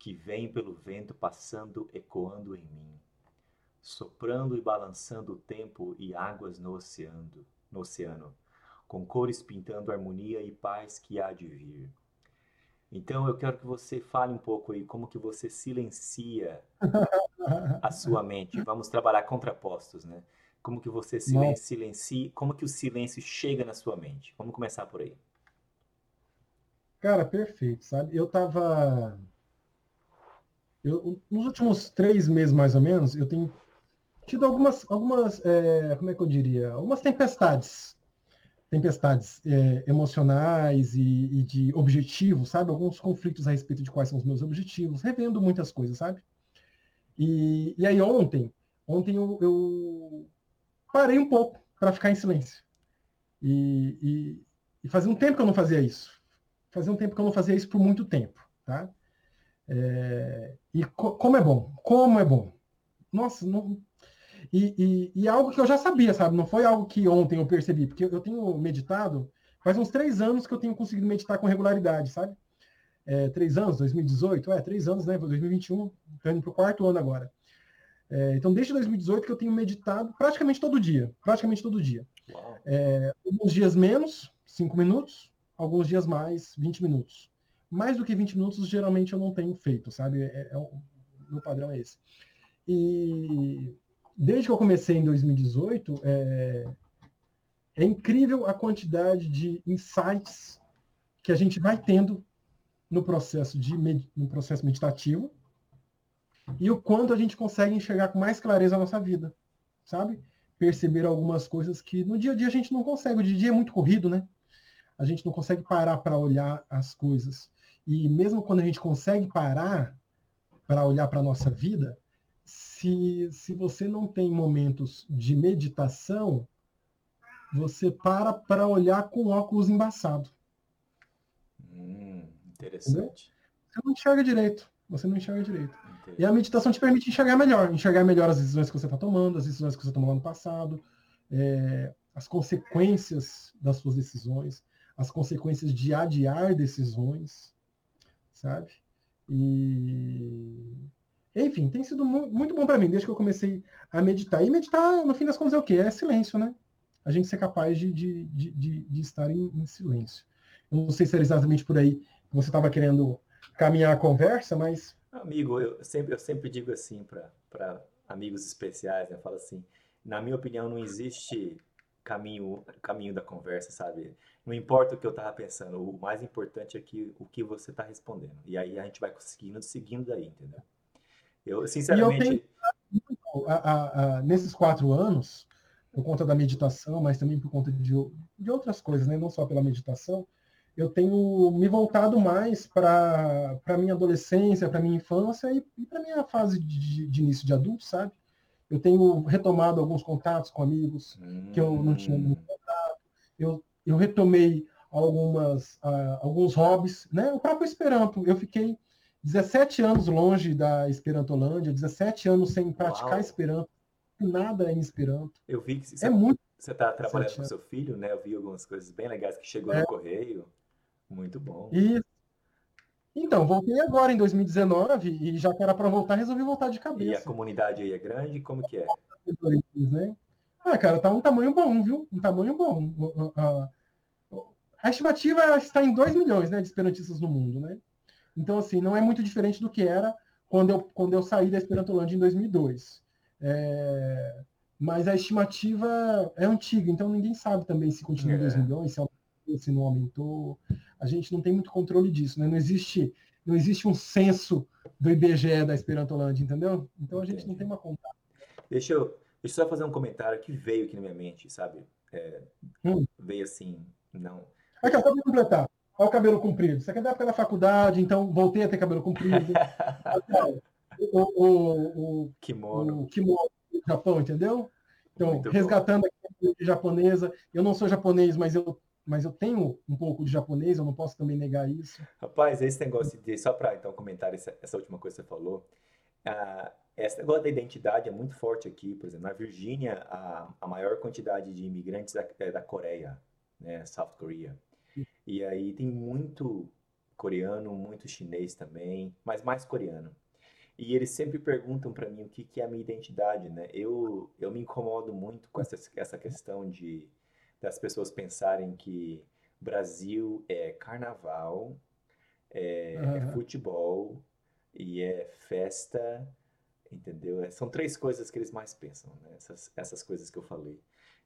que vem pelo vento passando, ecoando em mim soprando e balançando o tempo e águas no oceano, no oceano, com cores pintando harmonia e paz que há de vir. Então eu quero que você fale um pouco aí como que você silencia a sua mente. Vamos trabalhar contrapostos, né? Como que você silencia, como que o silêncio chega na sua mente? Vamos começar por aí. Cara, perfeito, sabe? Eu tava eu, nos últimos três meses, mais ou menos, eu tenho tido algumas, algumas é, como é que eu diria, algumas tempestades, tempestades é, emocionais e, e, de objetivos, sabe? Alguns conflitos a respeito de quais são os meus objetivos, revendo muitas coisas, sabe? E, e aí ontem, ontem eu, eu parei um pouco para ficar em silêncio. E, e, e, fazia um tempo que eu não fazia isso. Fazia um tempo que eu não fazia isso por muito tempo, tá? É, e co como é bom, como é bom. Nossa, não, e, e, e, algo que eu já sabia, sabe? Não foi algo que ontem eu percebi, porque eu tenho meditado, faz uns três anos que eu tenho conseguido meditar com regularidade, sabe? É, três anos, 2018, é, três anos, né? 2021, Estou indo para o quarto ano agora. É, então, desde 2018 que eu tenho meditado praticamente todo dia. Praticamente todo dia. É, alguns dias menos, 5 minutos. Alguns dias mais, 20 minutos. Mais do que 20 minutos, geralmente eu não tenho feito, sabe? É, é o meu padrão é esse. E desde que eu comecei em 2018, é, é incrível a quantidade de insights que a gente vai tendo no processo de no processo meditativo e o quanto a gente consegue enxergar com mais clareza a nossa vida, sabe? Perceber algumas coisas que no dia a dia a gente não consegue. O dia a dia é muito corrido, né? A gente não consegue parar para olhar as coisas. E mesmo quando a gente consegue parar para olhar para a nossa vida, se, se você não tem momentos de meditação, você para para olhar com óculos embaçado. Hum, interessante. Entendeu? Você não enxerga direito. Você não enxerga direito. E a meditação te permite enxergar melhor, enxergar melhor as decisões que você está tomando, as decisões que você tomou no passado, é, as consequências das suas decisões, as consequências de adiar decisões, sabe? E enfim, tem sido muito bom para mim desde que eu comecei a meditar. E meditar, no fim das contas, é o quê? É silêncio, né? A gente ser capaz de, de, de, de estar em, em silêncio. Eu não sei se era exatamente por aí que você estava querendo caminhar a conversa, mas Amigo, eu sempre, eu sempre digo assim para amigos especiais, né? Eu falo assim, na minha opinião, não existe caminho, caminho da conversa, sabe? Não importa o que eu tava pensando, o mais importante é que, o que você tá respondendo. E aí a gente vai conseguindo, seguindo daí, entendeu? Eu, sinceramente... E eu tenho, a, a, a, nesses quatro anos, por conta da meditação, mas também por conta de, de outras coisas, né? Não só pela meditação, eu tenho me voltado mais para a minha adolescência, para minha infância e, e para minha fase de, de, início de adulto, sabe? Eu tenho retomado alguns contatos com amigos hum. que eu não tinha muito contato. Eu, eu retomei algumas, uh, alguns hobbies, né? O próprio Esperanto. Eu fiquei 17 anos longe da Esperantolândia, 17 anos sem praticar Uau. Esperanto, nada em Esperanto. Eu vi que você, é muito você está trabalhando com seu filho, né? Eu vi algumas coisas bem legais que chegou é. no correio. Muito bom. E então, voltei agora em 2019 e já que era para voltar, resolvi voltar de cabeça. E a comunidade aí é grande? Como que é? Né? Ah, cara, tá um tamanho bom, viu? Um tamanho bom. A estimativa está em 2 milhões né, de esperantistas no mundo, né? Então, assim, não é muito diferente do que era quando eu, quando eu saí da Esperantolândia em 2002. É... Mas a estimativa é antiga, então ninguém sabe também se continua em é. 2 milhões, se aumentou, se não aumentou a gente não tem muito controle disso, né? Não existe, não existe um censo do IBGE da Esperantolândia, entendeu? Então a gente não tem uma conta. Deixa eu, deixa eu só fazer um comentário que veio aqui na minha mente, sabe? É, hum. Veio assim, não. Aqui, só para completar. Olha o cabelo comprido. Isso aqui é da época da faculdade, então voltei a ter cabelo comprido. o, o, o, kimono. O kimono do Japão, entendeu? Então, Muito resgatando bom. a japonesa. Eu não sou japonês, mas eu mas eu tenho um pouco de japonês, eu não posso também negar isso. Rapaz, esse negócio de, só para então comentar essa, essa, última coisa que você falou, uh, esse negócio da identidade é muito forte aqui, por exemplo, na Virgínia, a, a maior quantidade de imigrantes é, é da Coreia, né, South Korea. E aí tem muito coreano, muito chinês também, mas mais coreano. E eles sempre perguntam para mim o que, que é a minha identidade, né? Eu, eu me incomodo muito com essa, essa questão de das pessoas pensarem que Brasil é carnaval, é, uhum. é futebol e é festa, entendeu? É, são três coisas que eles mais pensam, né? essas, essas coisas que eu falei.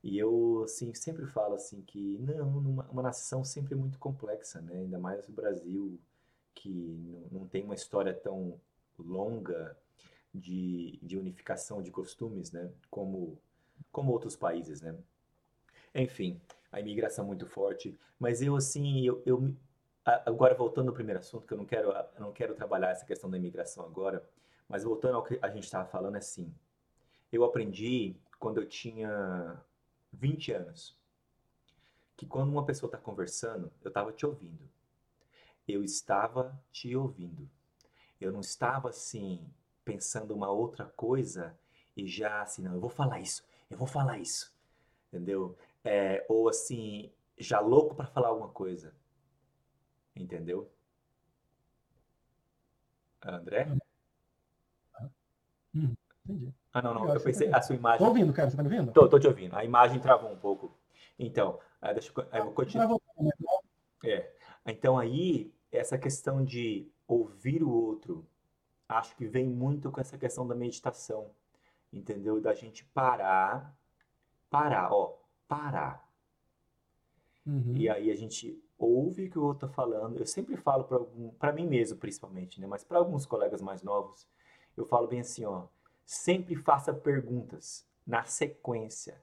E eu, assim, sempre falo assim que, não, uma, uma nação sempre muito complexa, né? Ainda mais o Brasil, que não, tem uma história tão longa de, de unificação de costumes, né? Como, como outros países, né? Enfim, a imigração muito forte. Mas eu, assim, eu, eu agora voltando ao primeiro assunto, que eu não quero, não quero trabalhar essa questão da imigração agora, mas voltando ao que a gente estava falando, é assim, eu aprendi quando eu tinha 20 anos, que quando uma pessoa está conversando, eu estava te ouvindo. Eu estava te ouvindo. Eu não estava assim, pensando uma outra coisa e já assim, não, eu vou falar isso, eu vou falar isso. Entendeu? é, ou assim, já louco para falar alguma coisa. Entendeu? André? Hum, entendi. Ah, não, não. Legal, eu você pensei, tá a sua imagem. Tô ouvindo, cara. Você tá me ouvindo? Tô, tô te ouvindo. A imagem travou um pouco. Então, ah, deixa eu, eu vou continuar. Travou. É. Então aí, essa questão de ouvir o outro, acho que vem muito com essa questão da meditação, entendeu? Da gente parar, parar, ó, parar. Uhum. E aí a gente ouve o que o outro tá falando. Eu sempre falo para mim mesmo, principalmente, né? Mas para alguns colegas mais novos, eu falo bem assim, ó, sempre faça perguntas na sequência.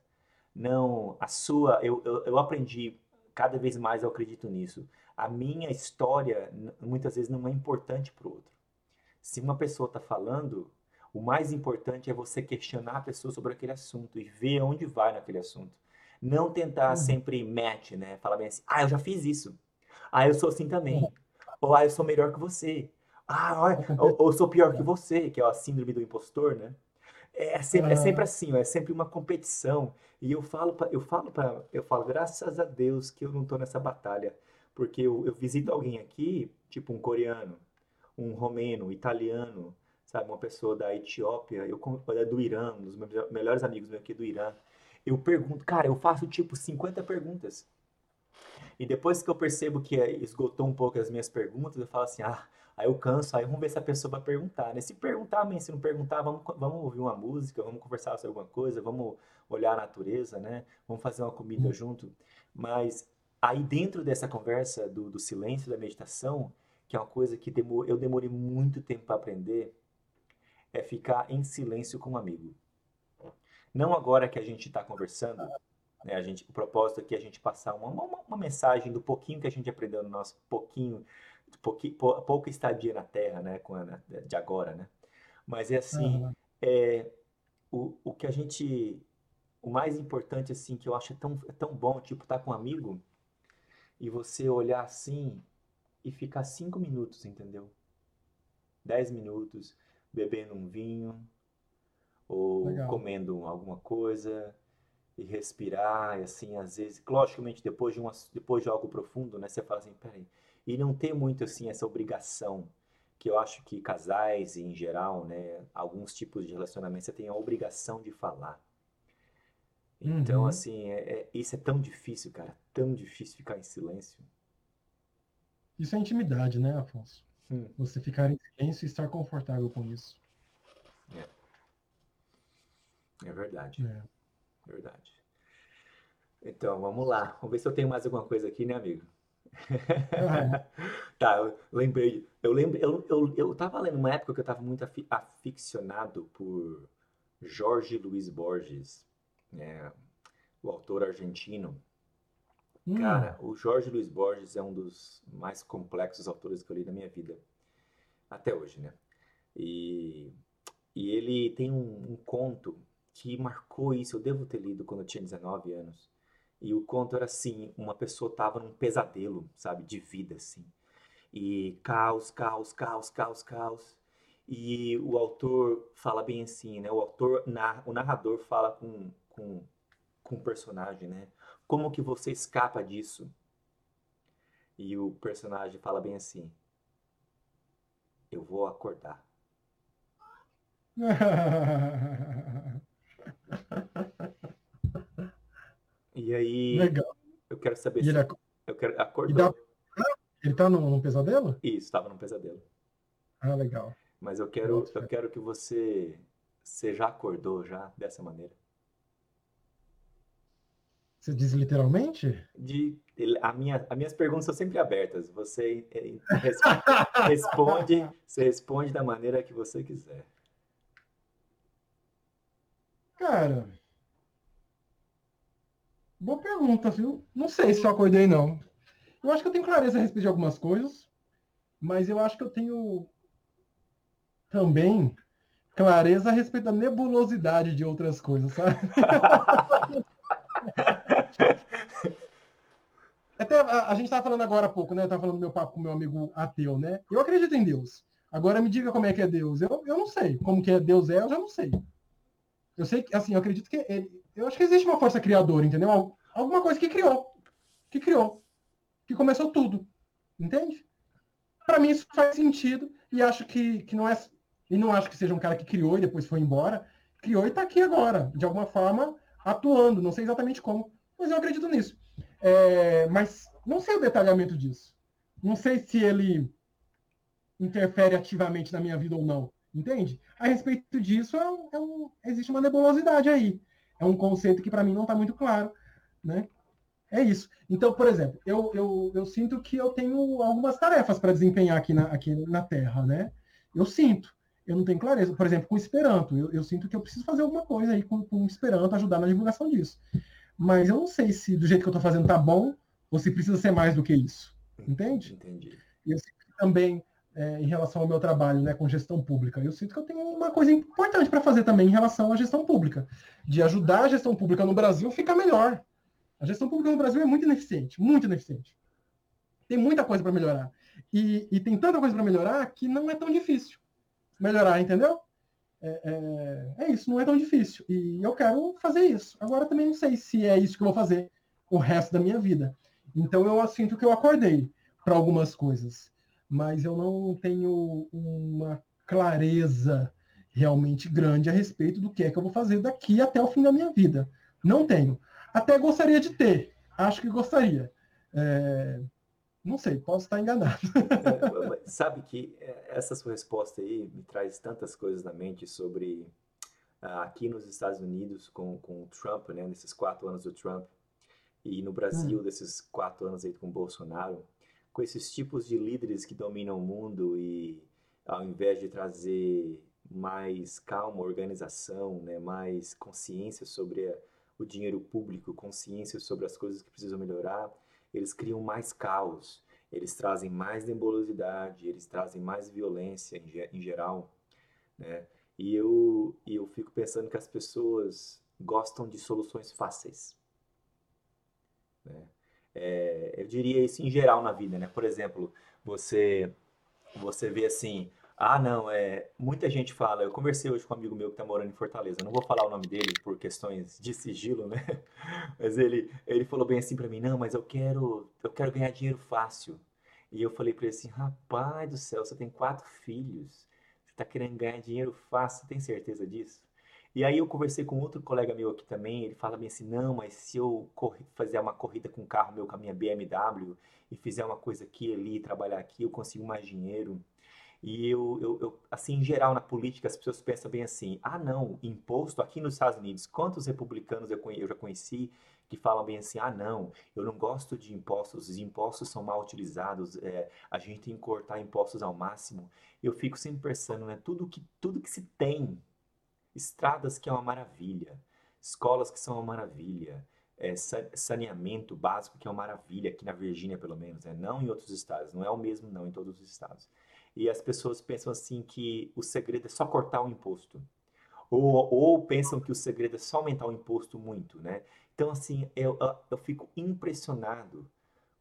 Não, a sua, eu, eu, eu aprendi, cada vez mais eu acredito nisso. A minha história muitas vezes não é importante para o outro. Se uma pessoa está falando, o mais importante é você questionar a pessoa sobre aquele assunto e ver onde vai naquele assunto. Não tentar Uhum. sempre match, né? Falar bem assim, ah, eu já fiz isso. Ah, eu sou assim também. Ou ah, eu sou melhor que você. Ah, olha, ou eu sou pior que você, que é a síndrome do impostor, né? É sempre, é sempre assim, é sempre uma competição. E eu falo, pra, eu falo para, eu falo, graças a Deus que eu não tô nessa batalha, porque eu, eu visito alguém aqui, tipo um coreano, um romeno, um italiano, sabe, uma pessoa da Etiópia, eu é do Irã, um dos meus melhores amigos meus aqui do Irã. Eu pergunto, cara, eu faço tipo 50 perguntas. E depois que eu percebo que eh, esgotou um pouco as minhas perguntas, eu falo assim, ah, aí eu canso, aí vamos ver se a pessoa vai perguntar, né? Se perguntar, bem, se não perguntar, vamos, vamos ouvir uma música, vamos conversar sobre alguma coisa, vamos olhar a natureza, né? Vamos fazer uma comida junto. Mas aí dentro dessa conversa do, do silêncio, da meditação, que é uma coisa que demo- eu demorei muito tempo para aprender, é ficar em silêncio com um amigo. Não agora que a gente está conversando, né? A gente, o propósito aqui é a gente passar uma, uma, uma mensagem do pouquinho que a gente aprendeu no nosso pouquinho, pouquinho, pou- pouca estadia na Terra, né? Com a, de agora, né? Mas é assim, Aham. é, o, o que a gente, o mais importante assim que eu acho tão, é tão bom, tipo, estar com um amigo e você olhar assim e ficar cinco minutos, entendeu? Dez minutos bebendo um vinho ou Legal. comendo alguma coisa e respirar, e assim, às vezes, logicamente, depois de uma, depois de algo profundo, né, você fala assim, peraí, e não ter muito, assim, essa obrigação, que eu acho que casais, em geral, né, alguns tipos de relacionamento, você tem a obrigação de falar. Então, Uhum. assim, é, é- isso é tão difícil, cara, tão difícil ficar em silêncio. Isso é intimidade, né, Afonso? Hum, Você ficar em silêncio e estar confortável com isso. é verdade, É. é verdade. Então, vamos lá, vamos ver se eu tenho mais alguma coisa aqui, né, amigo? Tá, eu lembrei. Eu lembro, eu, eu, eu tava lendo uma época que eu tava muito afi- aficionado por Jorge Luiz Borges, né, o autor argentino. hum, Cara, o Jorge Luiz Borges é um dos mais complexos autores que eu li na minha vida, até hoje, né? E, e ele tem um, um conto que marcou isso, eu devo ter lido quando eu tinha 19 anos. E o conto era assim, uma pessoa tava num pesadelo, sabe, de vida, assim. E caos, caos, caos, caos, caos. E o autor fala bem assim, né? O autor, nar- o narrador fala com, com, com o personagem, né? Como que você escapa disso? E o personagem fala bem assim: Eu vou acordar. E aí, Legal. eu quero saber E ele, se ac- eu quero e dá, acordou. ele tá num, num pesadelo? Isso, estava num pesadelo. Ah, legal. Mas eu quero, Boto eu quero que você, você já acordou já dessa maneira. Você diz literalmente? De, ele- a minha, as minhas perguntas são sempre abertas. Você eh, res- responde, você responde da maneira que você quiser. Cara, boa pergunta, viu? Não sei se eu acordei, não. Eu acho que eu tenho clareza a respeito de algumas coisas, mas eu acho que eu tenho também clareza a respeito da nebulosidade de outras coisas, sabe? Até a, a gente estava falando agora há pouco, né? Eu estava falando do meu papo com meu amigo ateu, né? Eu acredito em Deus. Agora me diga como é que é Deus. Eu, eu não sei. Como que é Deus é, eu já não sei. Eu sei que, assim, eu acredito que ele, eu acho que existe uma força criadora, entendeu? Al- Alguma coisa que criou, que criou, que começou tudo, entende? Para mim isso faz sentido e acho que, que não é E não acho que seja um cara que criou e depois foi embora. Criou e está aqui agora, de alguma forma, atuando. Não sei exatamente como, mas eu acredito nisso. É, mas não sei o detalhamento disso. Não sei se ele interfere ativamente na minha vida ou não. Entende? A respeito disso, é um, é um, existe uma nebulosidade aí. É um conceito que para mim não está muito claro. Né? É isso. Então, por exemplo, eu, eu, eu sinto que eu tenho algumas tarefas para desempenhar aqui na, aqui na Terra. Né? Eu sinto. Eu não tenho clareza. Por exemplo, com Esperanto. Eu, eu sinto que eu preciso fazer alguma coisa aí com, com Esperanto, ajudar na divulgação disso. Mas eu não sei se do jeito que eu estou fazendo tá bom ou se precisa ser mais do que isso. Entende? Entendi. E eu sinto que também é, em relação ao meu trabalho né, com gestão pública. Eu sinto que eu tenho uma coisa importante para fazer também em relação à gestão pública, de ajudar a gestão pública no Brasil a ficar melhor. A gestão pública no Brasil é muito ineficiente, muito ineficiente. Tem muita coisa para melhorar. E, e, tem tanta coisa para melhorar que não é tão difícil melhorar, entendeu? É, é, é, isso, não é tão difícil. E eu quero fazer isso. Agora também não sei se é isso que eu vou fazer o resto da minha vida. Então eu sinto que eu acordei para algumas coisas mas eu não tenho uma clareza realmente grande a respeito do que é que eu vou fazer daqui até o fim da minha vida. Não tenho. Até gostaria de ter. Acho que gostaria. É... Não sei, posso estar enganado. É, sabe que é, essa sua resposta aí me traz tantas coisas na mente sobre ah, aqui nos Estados Unidos com, com o Trump, né, nesses quatro anos do Trump, e no Brasil, hum. desses quatro anos aí com o Bolsonaro com esses tipos de líderes que dominam o mundo e ao invés de trazer mais calma, organização, né, mais consciência sobre a, o dinheiro público, consciência sobre as coisas que precisam melhorar, eles criam mais caos, eles trazem mais nebulosidade, eles trazem mais violência em, em geral, né? E eu, e eu fico pensando que as pessoas gostam de soluções fáceis, né? É, eu diria isso em geral na vida, né? Por exemplo, você você vê assim, ah, não, é, muita gente fala, eu conversei hoje com um amigo meu que está morando em Fortaleza, não vou falar o nome dele por questões de sigilo, né? Mas ele ele falou bem assim para mim, não, mas eu quero eu quero ganhar dinheiro fácil. E eu falei para ele assim, rapaz do céu, você tem quatro filhos, você está querendo ganhar dinheiro fácil, tem certeza disso? E aí eu conversei com outro colega meu aqui também, ele fala bem assim, não, mas se eu fazer uma corrida com o carro meu, com a minha BMW, e fizer uma coisa aqui ali, trabalhar aqui, eu consigo mais dinheiro. E eu, eu, eu, assim, em geral, na política, as pessoas pensam bem assim: ah, não, imposto aqui nos Estados Unidos. Quantos republicanos eu, eu já conheci que falam bem assim: ah, não, eu não gosto de impostos, os impostos são mal utilizados, é, a gente tem que cortar impostos ao máximo. Eu fico sempre pensando, né? Tudo que, tudo que se tem estradas que é uma maravilha, escolas que são uma maravilha, é, saneamento básico que é uma maravilha, aqui na Virgínia pelo menos, né? não em outros estados, não é o mesmo não em todos os estados. E as pessoas pensam assim que o segredo é só cortar o imposto. Ou, ou pensam que o segredo é só aumentar o imposto muito, né? Então, assim, eu, eu fico impressionado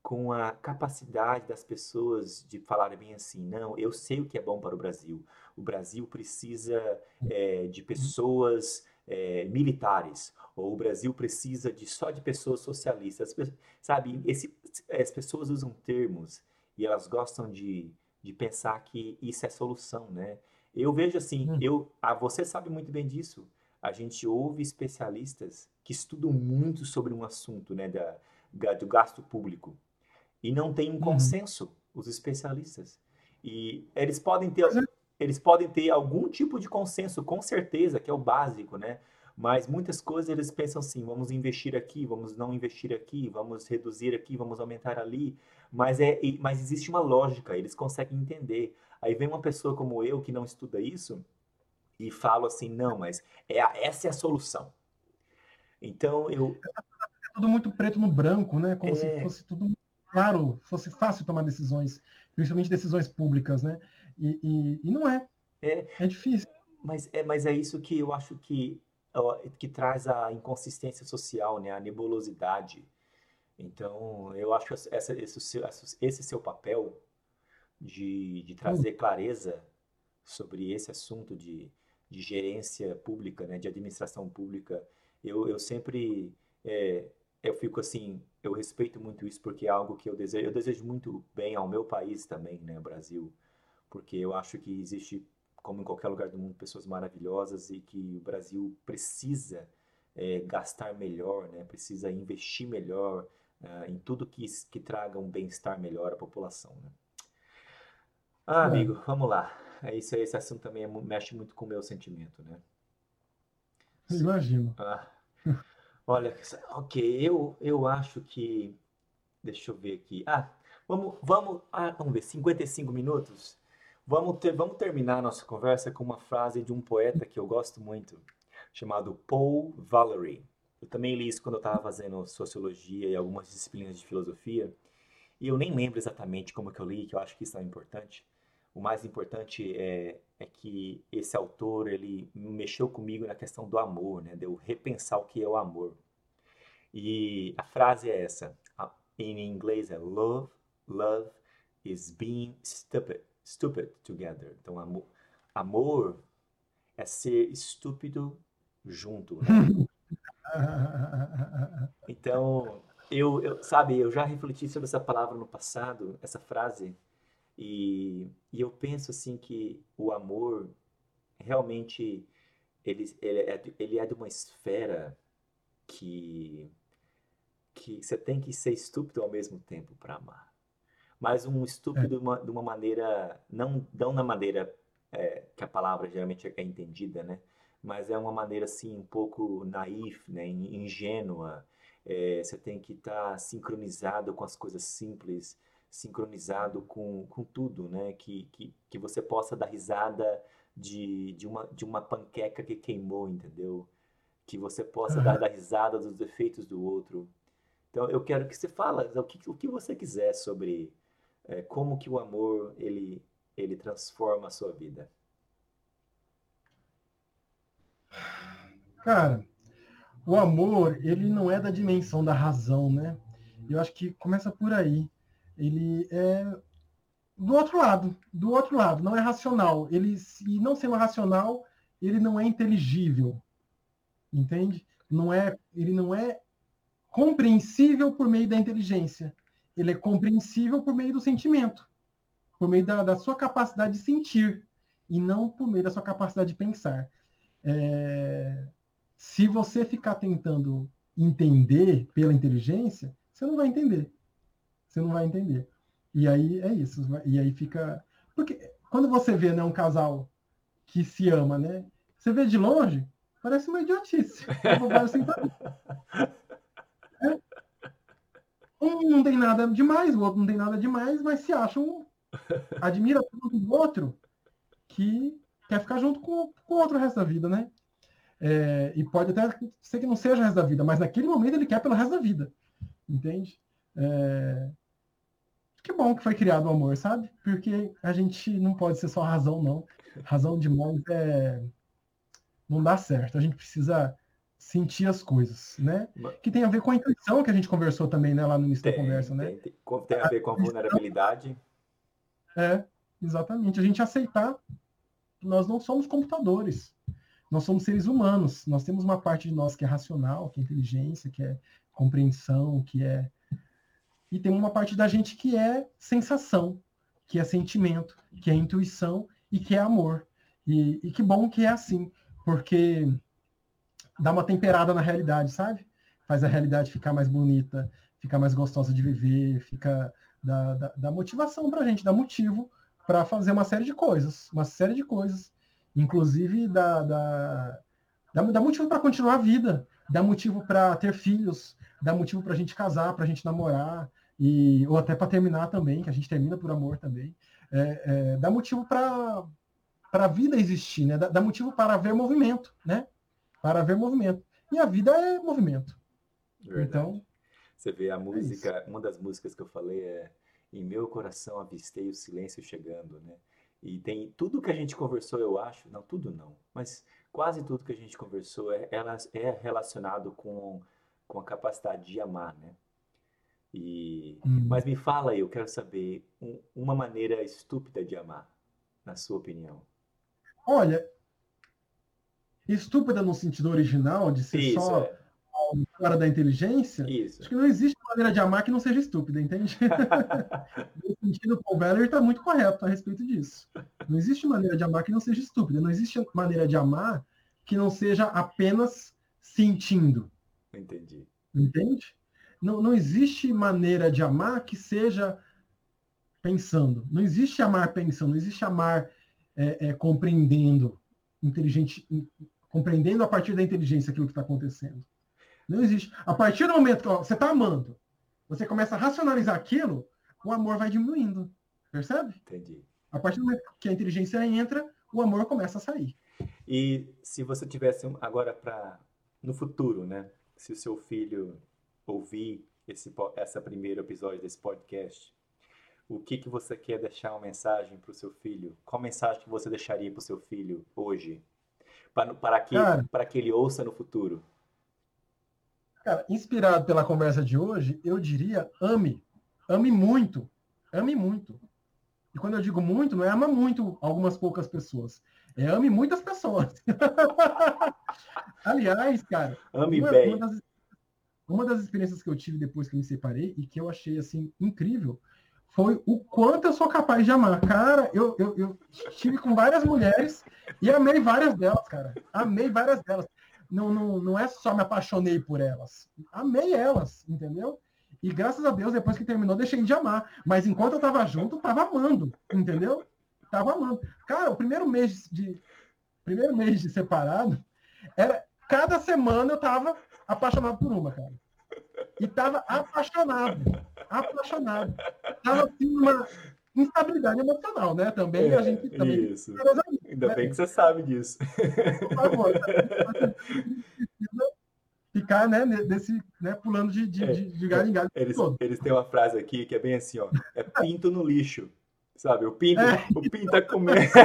com a capacidade das pessoas de falarem bem assim, não, eu sei o que é bom para o Brasil. O Brasil precisa é, de pessoas é, militares, ou o Brasil precisa de só de pessoas socialistas. Sabe, esse, as pessoas usam termos e elas gostam de, de pensar que isso é solução, né? Eu vejo assim, hum. eu, ah, você sabe muito bem disso. A gente ouve especialistas que estudam muito sobre um assunto, né, da, da do gasto público. E não tem um uhum. consenso, os especialistas. E eles podem ter eles podem ter algum tipo de consenso, com certeza, que é o básico, né? Mas muitas coisas eles pensam assim, vamos investir aqui, vamos não investir aqui, vamos reduzir aqui, vamos aumentar ali. Mas, é, mas existe uma lógica, eles conseguem entender. Aí vem uma pessoa como eu que não estuda isso e falo assim, não, mas é a, essa é a solução. Então eu. É tudo muito preto no branco, né? Como é... se fosse tudo claro, fosse fácil tomar decisões, principalmente decisões públicas, né? E, e, e não é. é. É difícil. Mas é, mas é isso que eu acho que, que traz a inconsistência social, né? A nebulosidade. Então, eu acho essa, esse, esse seu papel de, de trazer clareza sobre esse assunto de, de gerência pública, né? De administração pública, eu, eu sempre é, eu fico assim, eu respeito muito isso porque é algo que eu desejo, eu desejo muito bem ao meu país também, né, Brasil, porque eu acho que existe como em qualquer lugar do mundo, pessoas maravilhosas e que o Brasil precisa é, gastar melhor, né? precisa investir melhor uh, em tudo que, que traga um bem-estar melhor à população. Né? Ah, é. amigo, vamos lá. É isso aí, esse assunto também é, mexe muito com o meu sentimento, né? Imagino. Ah, olha, ok, eu, eu acho que. Deixa eu ver aqui. Ah, vamos, vamos, ah, vamos ver, 55 minutos? Vamos, ter, vamos terminar a nossa conversa com uma frase de um poeta que eu gosto muito, chamado Paul Valery. Eu também li isso quando eu estava fazendo sociologia e algumas disciplinas de filosofia, e eu nem lembro exatamente como que eu li, que eu acho que isso é importante. O mais importante é, é que esse autor ele mexeu comigo na questão do amor, né? De eu repensar o que é o amor. E a frase é essa. Em inglês é love, love is being stupid, stupid together. Então amor, amor é ser estúpido junto. Né? Então, eu, eu, sabe, eu já refleti sobre essa palavra no passado, essa frase, e, e eu penso assim que o amor realmente ele, ele, é, ele é de uma esfera que, que você tem que ser estúpido ao mesmo tempo para amar. Mas um estúpido é. de, uma, de uma maneira, não, não na maneira é, que a palavra geralmente é entendida, né? mas é uma maneira assim um pouco naif, né, ingênua. É, você tem que estar tá sincronizado com as coisas simples, sincronizado com, com tudo, né? Que, que, que você possa dar risada de, de, uma, de uma panqueca que queimou, entendeu? Que você possa uhum. dar, dar risada dos defeitos do outro. Então eu quero que você fale o que, o que você quiser sobre é, como que o amor ele, ele transforma a sua vida. Cara, o amor, ele não é da dimensão da razão, né? Eu acho que começa por aí. Ele é do outro lado, do outro lado, não é racional. Ele, se não sendo racional, ele não é inteligível. Entende? Não é, ele não é compreensível por meio da inteligência. Ele é compreensível por meio do sentimento, por meio da, da sua capacidade de sentir, e não por meio da sua capacidade de pensar. É, se você ficar tentando entender pela inteligência, você não vai entender. Você não vai entender. E aí é isso. E aí fica. Porque quando você vê né, um casal que se ama, né? Você vê de longe, parece uma idiotice. Assim, é. Um não tem nada demais, o outro não tem nada demais, mas se acham. Admira tanto do outro que quer ficar junto com, com o outro o resto da vida, né? É, e pode até ser que não seja o resto da vida, mas naquele momento ele quer pelo resto da vida. Entende? É... Que bom que foi criado o amor, sabe? Porque a gente não pode ser só razão, não. Razão demais é. Não dá certo. A gente precisa sentir as coisas, né? Que tem a ver com a intuição que a gente conversou também, né, lá no início tem, da conversa, né? Tem, tem, tem a ver com a vulnerabilidade. É, exatamente. A gente aceitar que nós não somos computadores. Nós somos seres humanos, nós temos uma parte de nós que é racional, que é inteligência, que é compreensão, que é. E tem uma parte da gente que é sensação, que é sentimento, que é intuição e que é amor. E, e que bom que é assim, porque dá uma temperada na realidade, sabe? Faz a realidade ficar mais bonita, ficar mais gostosa de viver, fica da, da, da motivação para a gente, dá motivo para fazer uma série de coisas, uma série de coisas inclusive dá, dá, dá, dá motivo para continuar a vida, dá motivo para ter filhos, dá motivo para a gente casar, para a gente namorar, e, ou até para terminar também, que a gente termina por amor também. É, é, dá motivo para a vida existir, né? Dá, dá, motivo para haver movimento, né? Para haver movimento. E a vida é movimento. Verdade. Então. Você vê a é música, é uma das músicas que eu falei é Em meu coração avistei o silêncio chegando, né? E tem tudo que a gente conversou, eu acho, não tudo não, mas quase tudo que a gente conversou é, ela é relacionado com, com a capacidade de amar, né? E, hum. Mas me fala aí, eu quero saber um, uma maneira estúpida de amar, na sua opinião. Olha, estúpida no sentido original, de ser Isso, só é. fora da inteligência, Isso. acho que não existe maneira de amar que não seja estúpida, entende? no sentido, o Paul Beller está muito correto a respeito disso. Não existe maneira de amar que não seja estúpida. Não existe maneira de amar que não seja apenas sentindo. Entendi. Entende? Não, não existe maneira de amar que seja pensando. Não existe amar pensando, não existe amar é, é, compreendendo, inteligente, compreendendo a partir da inteligência aquilo que está acontecendo. Não existe. A partir do momento que ó, você está amando, você começa a racionalizar aquilo, o amor vai diminuindo. Percebe? Entendi. A partir do momento que a inteligência entra, o amor começa a sair. E se você tivesse agora para no futuro, né? Se o seu filho ouvir esse essa primeiro episódio desse podcast, o que que você quer deixar uma mensagem para o seu filho? Qual mensagem que você deixaria para o seu filho hoje, para, para que para que ele ouça no futuro? Cara, inspirado pela conversa de hoje, eu diria ame, ame muito, ame muito. E quando eu digo muito, não é ama muito algumas poucas pessoas, é ame muitas pessoas. Aliás, cara, ame uma, bem. Uma das, uma das experiências que eu tive depois que me separei e que eu achei assim incrível foi o quanto eu sou capaz de amar. Cara, eu, eu, eu estive com várias mulheres e amei várias delas, cara. Amei várias delas. Não, não, não é só me apaixonei por elas. Amei elas, entendeu? E graças a Deus, depois que terminou, deixei de amar. Mas enquanto eu tava junto, tava amando, entendeu? Tava amando. Cara, o primeiro mês de. Primeiro mês de separado, era. Cada semana eu tava apaixonado por uma, cara. E tava apaixonado. Apaixonado. Tava assim, uma instabilidade emocional, né? Também é, a gente também. Isso. Ainda né? bem que você sabe disso. Por favor. ficar, né, desse, né, pulando de, de, é, de galho em galho. Eles, eles têm uma frase aqui que é bem assim, ó. É pinto no lixo. Sabe? O pinto, é. o pinto é comer.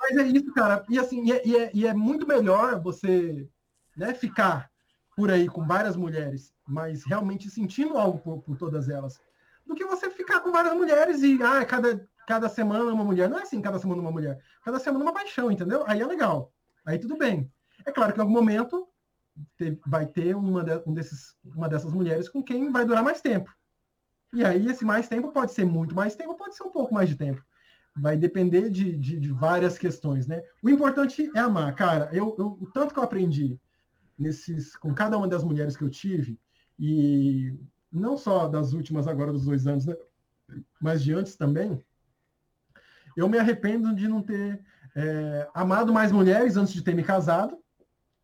Mas é isso, cara. E assim, e é, e é, e é muito melhor você né, ficar por aí com várias mulheres, mas realmente sentindo algo por, por, todas elas, do que você ficar com várias mulheres e ah, cada, cada semana uma mulher. Não é assim, cada semana uma mulher. Cada semana uma paixão, entendeu? Aí é legal. Aí tudo bem. É claro que em algum momento vai ter uma, de, um desses, uma dessas mulheres com quem vai durar mais tempo. E aí esse mais tempo pode ser muito mais tempo, pode ser um pouco mais de tempo vai depender de, de, de, várias questões, né? O importante é amar, cara. Eu, eu, o tanto que eu aprendi nesses, com cada uma das mulheres que eu tive e não só das últimas agora dos dois anos, né? Mas de antes também. Eu me arrependo de não ter é, amado mais mulheres antes de ter me casado,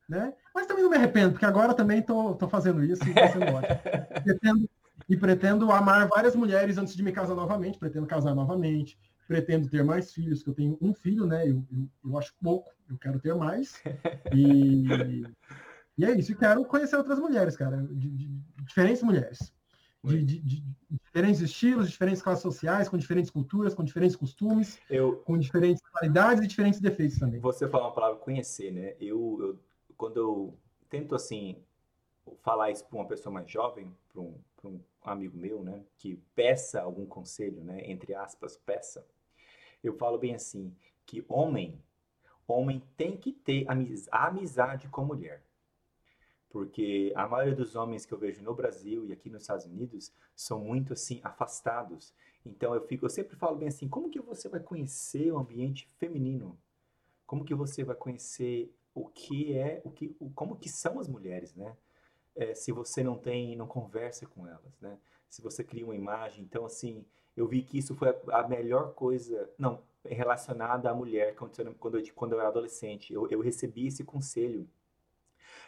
né? Mas também não me arrependo, porque agora também estou fazendo isso e sendo ótimo. Pretendo, e pretendo amar várias mulheres antes de me casar novamente, pretendo casar novamente, pretendo ter mais filhos, que eu tenho um filho, né? Eu, eu, eu acho pouco, eu quero ter mais. E, e é isso, e quero conhecer outras mulheres, cara, de, de, de diferentes mulheres. De, de, de, diferentes estilos, diferentes classes sociais, com diferentes culturas, com diferentes costumes, eu, com diferentes qualidades e diferentes defeitos também. Você fala uma palavra conhecer, né? Eu, eu quando eu tento assim falar isso para uma pessoa mais jovem, para um, um amigo meu, né, que peça algum conselho, né, entre aspas, peça, eu falo bem assim, que homem, homem tem que ter amiz amizade com mulher. Porque a maioria dos homens que eu vejo no Brasil e aqui nos Estados Unidos são muito assim afastados. Então eu fico, eu sempre falo bem assim, como que você vai conhecer o ambiente feminino? Como que você vai conhecer o que é, o que, o, como que são as mulheres, né? É, se você não tem, não conversa com elas, né? Se você cria uma imagem, então assim, eu vi que isso foi a melhor coisa, não, relacionada à mulher quando eu, quando eu, era adolescente. Eu, eu recebi esse conselho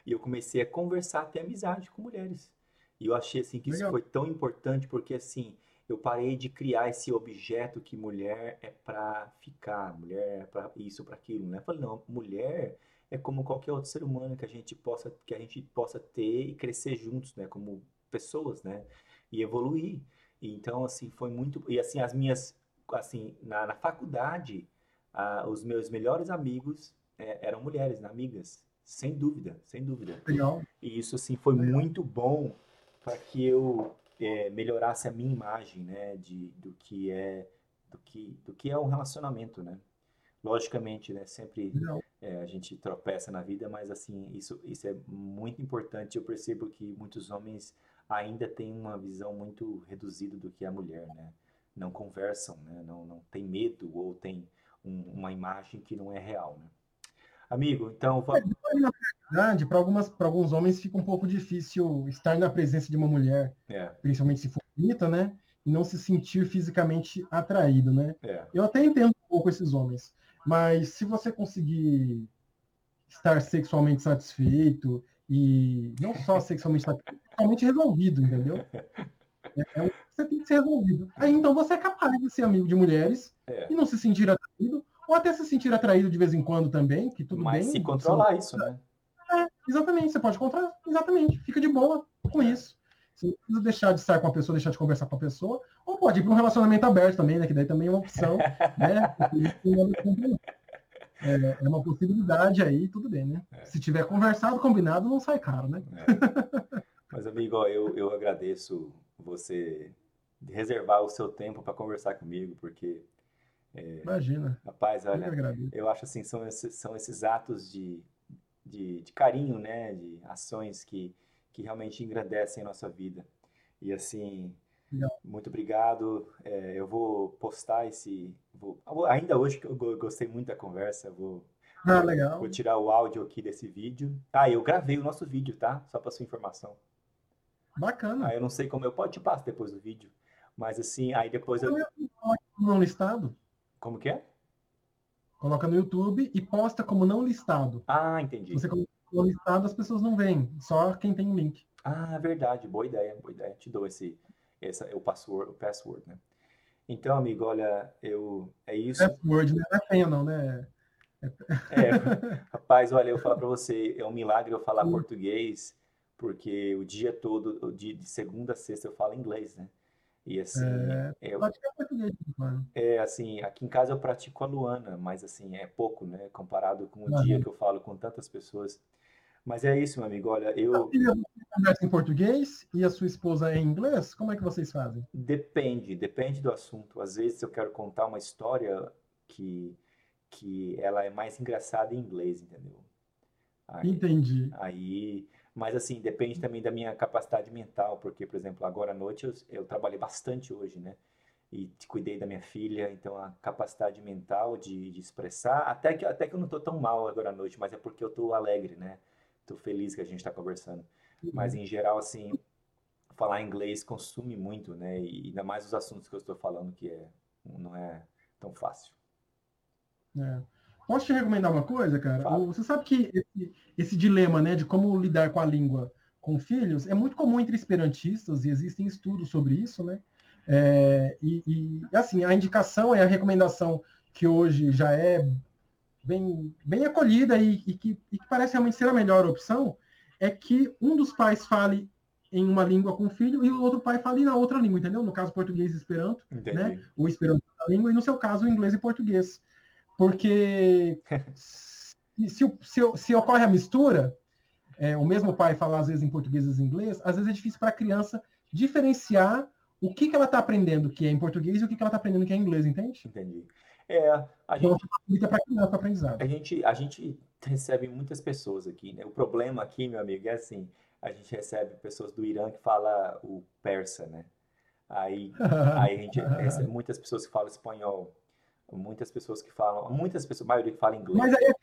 e eu comecei a conversar, ter amizade com mulheres. E eu achei assim que Legal. isso foi tão importante porque assim, eu parei de criar esse objeto que mulher é para ficar, mulher é para isso, para aquilo, né? Eu falei, não, mulher é como qualquer outro ser humano que a gente possa que a gente possa ter e crescer juntos, né, como pessoas, né? E evoluir. Então, assim, foi muito. E assim, as minhas. Assim, na, na faculdade, ah, os meus melhores amigos é, eram mulheres, né, amigas. Sem dúvida, sem dúvida. Legal. E isso, assim, foi Legal. muito bom para que eu é, melhorasse a minha imagem, né, de, do que é do que, do que é um relacionamento, né? Logicamente, né? Sempre é, a gente tropeça na vida, mas assim, isso, isso é muito importante. Eu percebo que muitos homens ainda têm uma visão muito reduzida do que é a mulher, né? Não conversam, né? Não, não tem medo ou tem um, uma imagem que não é real, né? Amigo, então... É, na verdade, para alguns homens fica um pouco difícil estar na presença de uma mulher, é. principalmente se for bonita, né? E não se sentir fisicamente atraído, né? É. Eu até entendo um pouco esses homens. Mas se você conseguir estar sexualmente satisfeito e não só sexualmente satisfeito, sexualmente resolvido, entendeu? É, é, você tem que ser resolvido. Aí então você é capaz de ser amigo de mulheres é. e não se sentir atraído, ou até se sentir atraído de vez em quando também, que tudo Mas bem. Mas se controlar você... isso, né? É, exatamente, você pode controlar, exatamente, fica de boa com isso. Você não precisa deixar de estar com a pessoa, deixar de conversar com a pessoa, ou pode ir para um relacionamento aberto também, né? Que daí também é uma opção, né? É, é, uma possibilidade aí, tudo bem, né? É. Se tiver conversado, combinado, não sai caro, né? É. Mas, amigo, eu, eu agradeço você reservar o seu tempo para conversar comigo, porque. É, Imagina. Rapaz, olha, eu, eu acho assim, são esses, são esses atos de, de, de carinho, né? De ações que que realmente engrandecem a nossa vida. E assim, Legal. muito obrigado. É, eu vou postar esse. Vou, ainda hoje que eu gostei muito da conversa, vou, ah, legal. vou tirar o áudio aqui desse vídeo. Ah, eu gravei o nosso vídeo, tá? Só para sua informação. Bacana. Ah, eu não sei como eu pode te passar depois do vídeo, mas assim, aí depois eu. Não listado? Como que é? Coloca no YouTube e posta como não listado. Ah, entendi. Você o listado as pessoas não veem, só quem tem o link. Ah, verdade, boa ideia, boa ideia. Te dou esse, esse o password, o password, né? Então, amigo, olha, eu é isso. Password não é senha, não, né? É, rapaz, olha, eu falo para você, é um milagre eu falar português, porque o dia todo, o dia de segunda a sexta eu falo inglês, né? E assim, é, eu, português, é assim, aqui em casa eu pratico a Luana, mas assim, é pouco, né, comparado com o dia que eu falo com tantas pessoas. Mas é isso, meu amigo. Olha, eu. Você conversa em português e a sua esposa é em inglês? Como é que vocês fazem? Depende, depende do assunto. Às vezes eu quero contar uma história que, que ela é mais engraçada em inglês, entendeu? Aí, Entendi. Aí, mas assim, depende também da minha capacidade mental, porque, por exemplo, agora à noite eu, eu trabalhei bastante hoje, né? E cuidei da minha filha, então a capacidade mental de, de expressar, até que, até que eu não estou tão mal agora à noite, mas é porque eu estou alegre, né? Tô feliz que a gente está conversando. Uhum. Mas em geral, assim, falar inglês consome muito, né? E ainda mais os assuntos que eu estou falando que é não é tão fácil. É. Posso te recomendar uma coisa, cara? Fala. Você sabe que esse, esse, dilema, né, de como lidar com a língua com filhos é muito comum entre esperantistas e existem estudos sobre isso, né? É, e, e, assim, a indicação é a recomendação que hoje já é bem, bem acolhida e, e, que, e, que, parece realmente ser a melhor opção, é que um dos pais fale em uma língua com o filho e o outro pai fale na outra língua, entendeu? No caso, português e esperanto, Entendi. né? O esperanto na língua, e no seu caso, o inglês e português. Porque se, se, se, ocorre a mistura, é, o mesmo pai falar às vezes em português e em inglês, às vezes é difícil para a criança diferenciar o que, que ela está aprendendo que é em português e o que, que ela está aprendendo que é em inglês, entende? Entendi. É, a então, gente, para aprendizado. A gente, a gente recebe muitas pessoas aqui, né? O problema aqui, meu amigo, é assim, a gente recebe pessoas do Irã que falam o persa, né? Aí, aí a gente recebe muitas pessoas que falam espanhol, muitas pessoas que falam, muitas pessoas, a maioria que fala inglês. Mas, aí,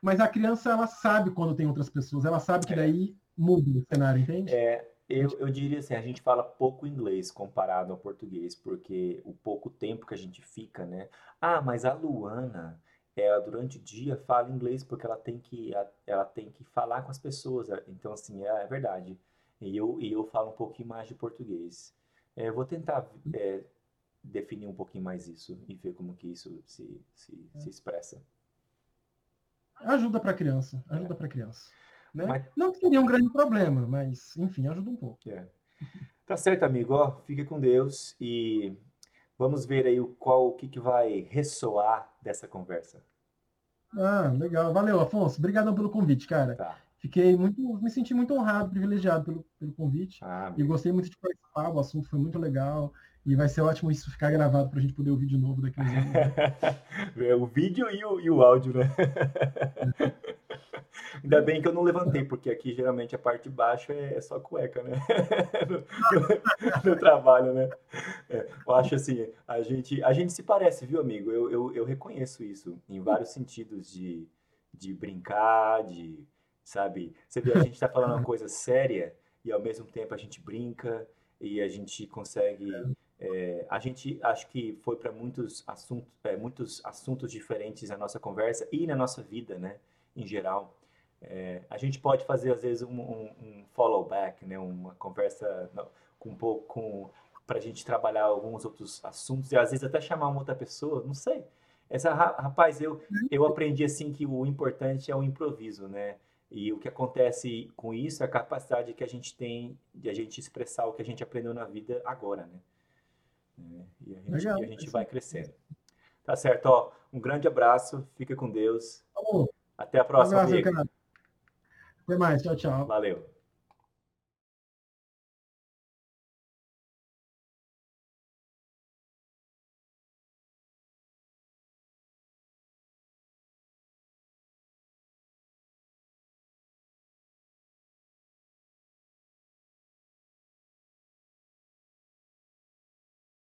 mas a criança, ela sabe quando tem outras pessoas, ela sabe que é. daí muda o cenário, entende? É, eu, eu diria assim, a gente fala pouco inglês comparado ao português, porque o pouco tempo que a gente fica, né? Ah, mas a Luana, ela durante o dia fala inglês porque ela tem que, ela tem que falar com as pessoas. Então, assim, é, é verdade. E eu, e eu falo um pouquinho mais de português. É, vou tentar é, definir um pouquinho mais isso e ver como que isso se, se, se expressa. Ajuda para criança, ajuda é. para criança. Né? Mas... Não seria um grande problema, mas, enfim, ajuda um pouco. É. Tá certo, amigo. Ó, fique com Deus e vamos ver aí o qual o que, que vai ressoar dessa conversa. Ah, legal. Valeu, Afonso. Obrigado pelo convite, cara. Tá. Fiquei muito, me senti muito honrado, privilegiado pelo, pelo convite. Ah, e gostei muito de participar, o assunto foi muito legal. E vai ser ótimo isso ficar gravado para a gente poder ouvir de novo daqui a uns anos. Né? o vídeo e o, e o áudio, né? Ainda bem que eu não levantei, porque aqui geralmente a parte de baixo é, é só cueca, né? no, no, trabalho, né? É, eu acho assim, a gente, a gente se parece, viu, amigo? Eu, eu, eu reconheço isso em vários sentidos de, de brincar, de, sabe? Você vê, a gente está falando uma coisa séria e ao mesmo tempo a gente brinca e a gente consegue é, a gente acho que foi para muitos assuntos, é, muitos assuntos diferentes na nossa conversa e na nossa vida, né, em geral. É, a gente pode fazer às vezes um, um, um follow back, né, uma conversa com um pouco com para a gente trabalhar alguns outros assuntos e às vezes até chamar uma outra pessoa, não sei. Essa rapaz, eu eu aprendi assim que o importante é o improviso, né? E o que acontece com isso é a capacidade que a gente tem de a gente expressar o que a gente aprendeu na vida agora, né? É, e a gente, Legal, e a gente vai crescendo. Tá certo, ó. Um grande abraço, fica com Deus. Até a próxima. Um abraço, Até mais, tchau, tchau. Valeu.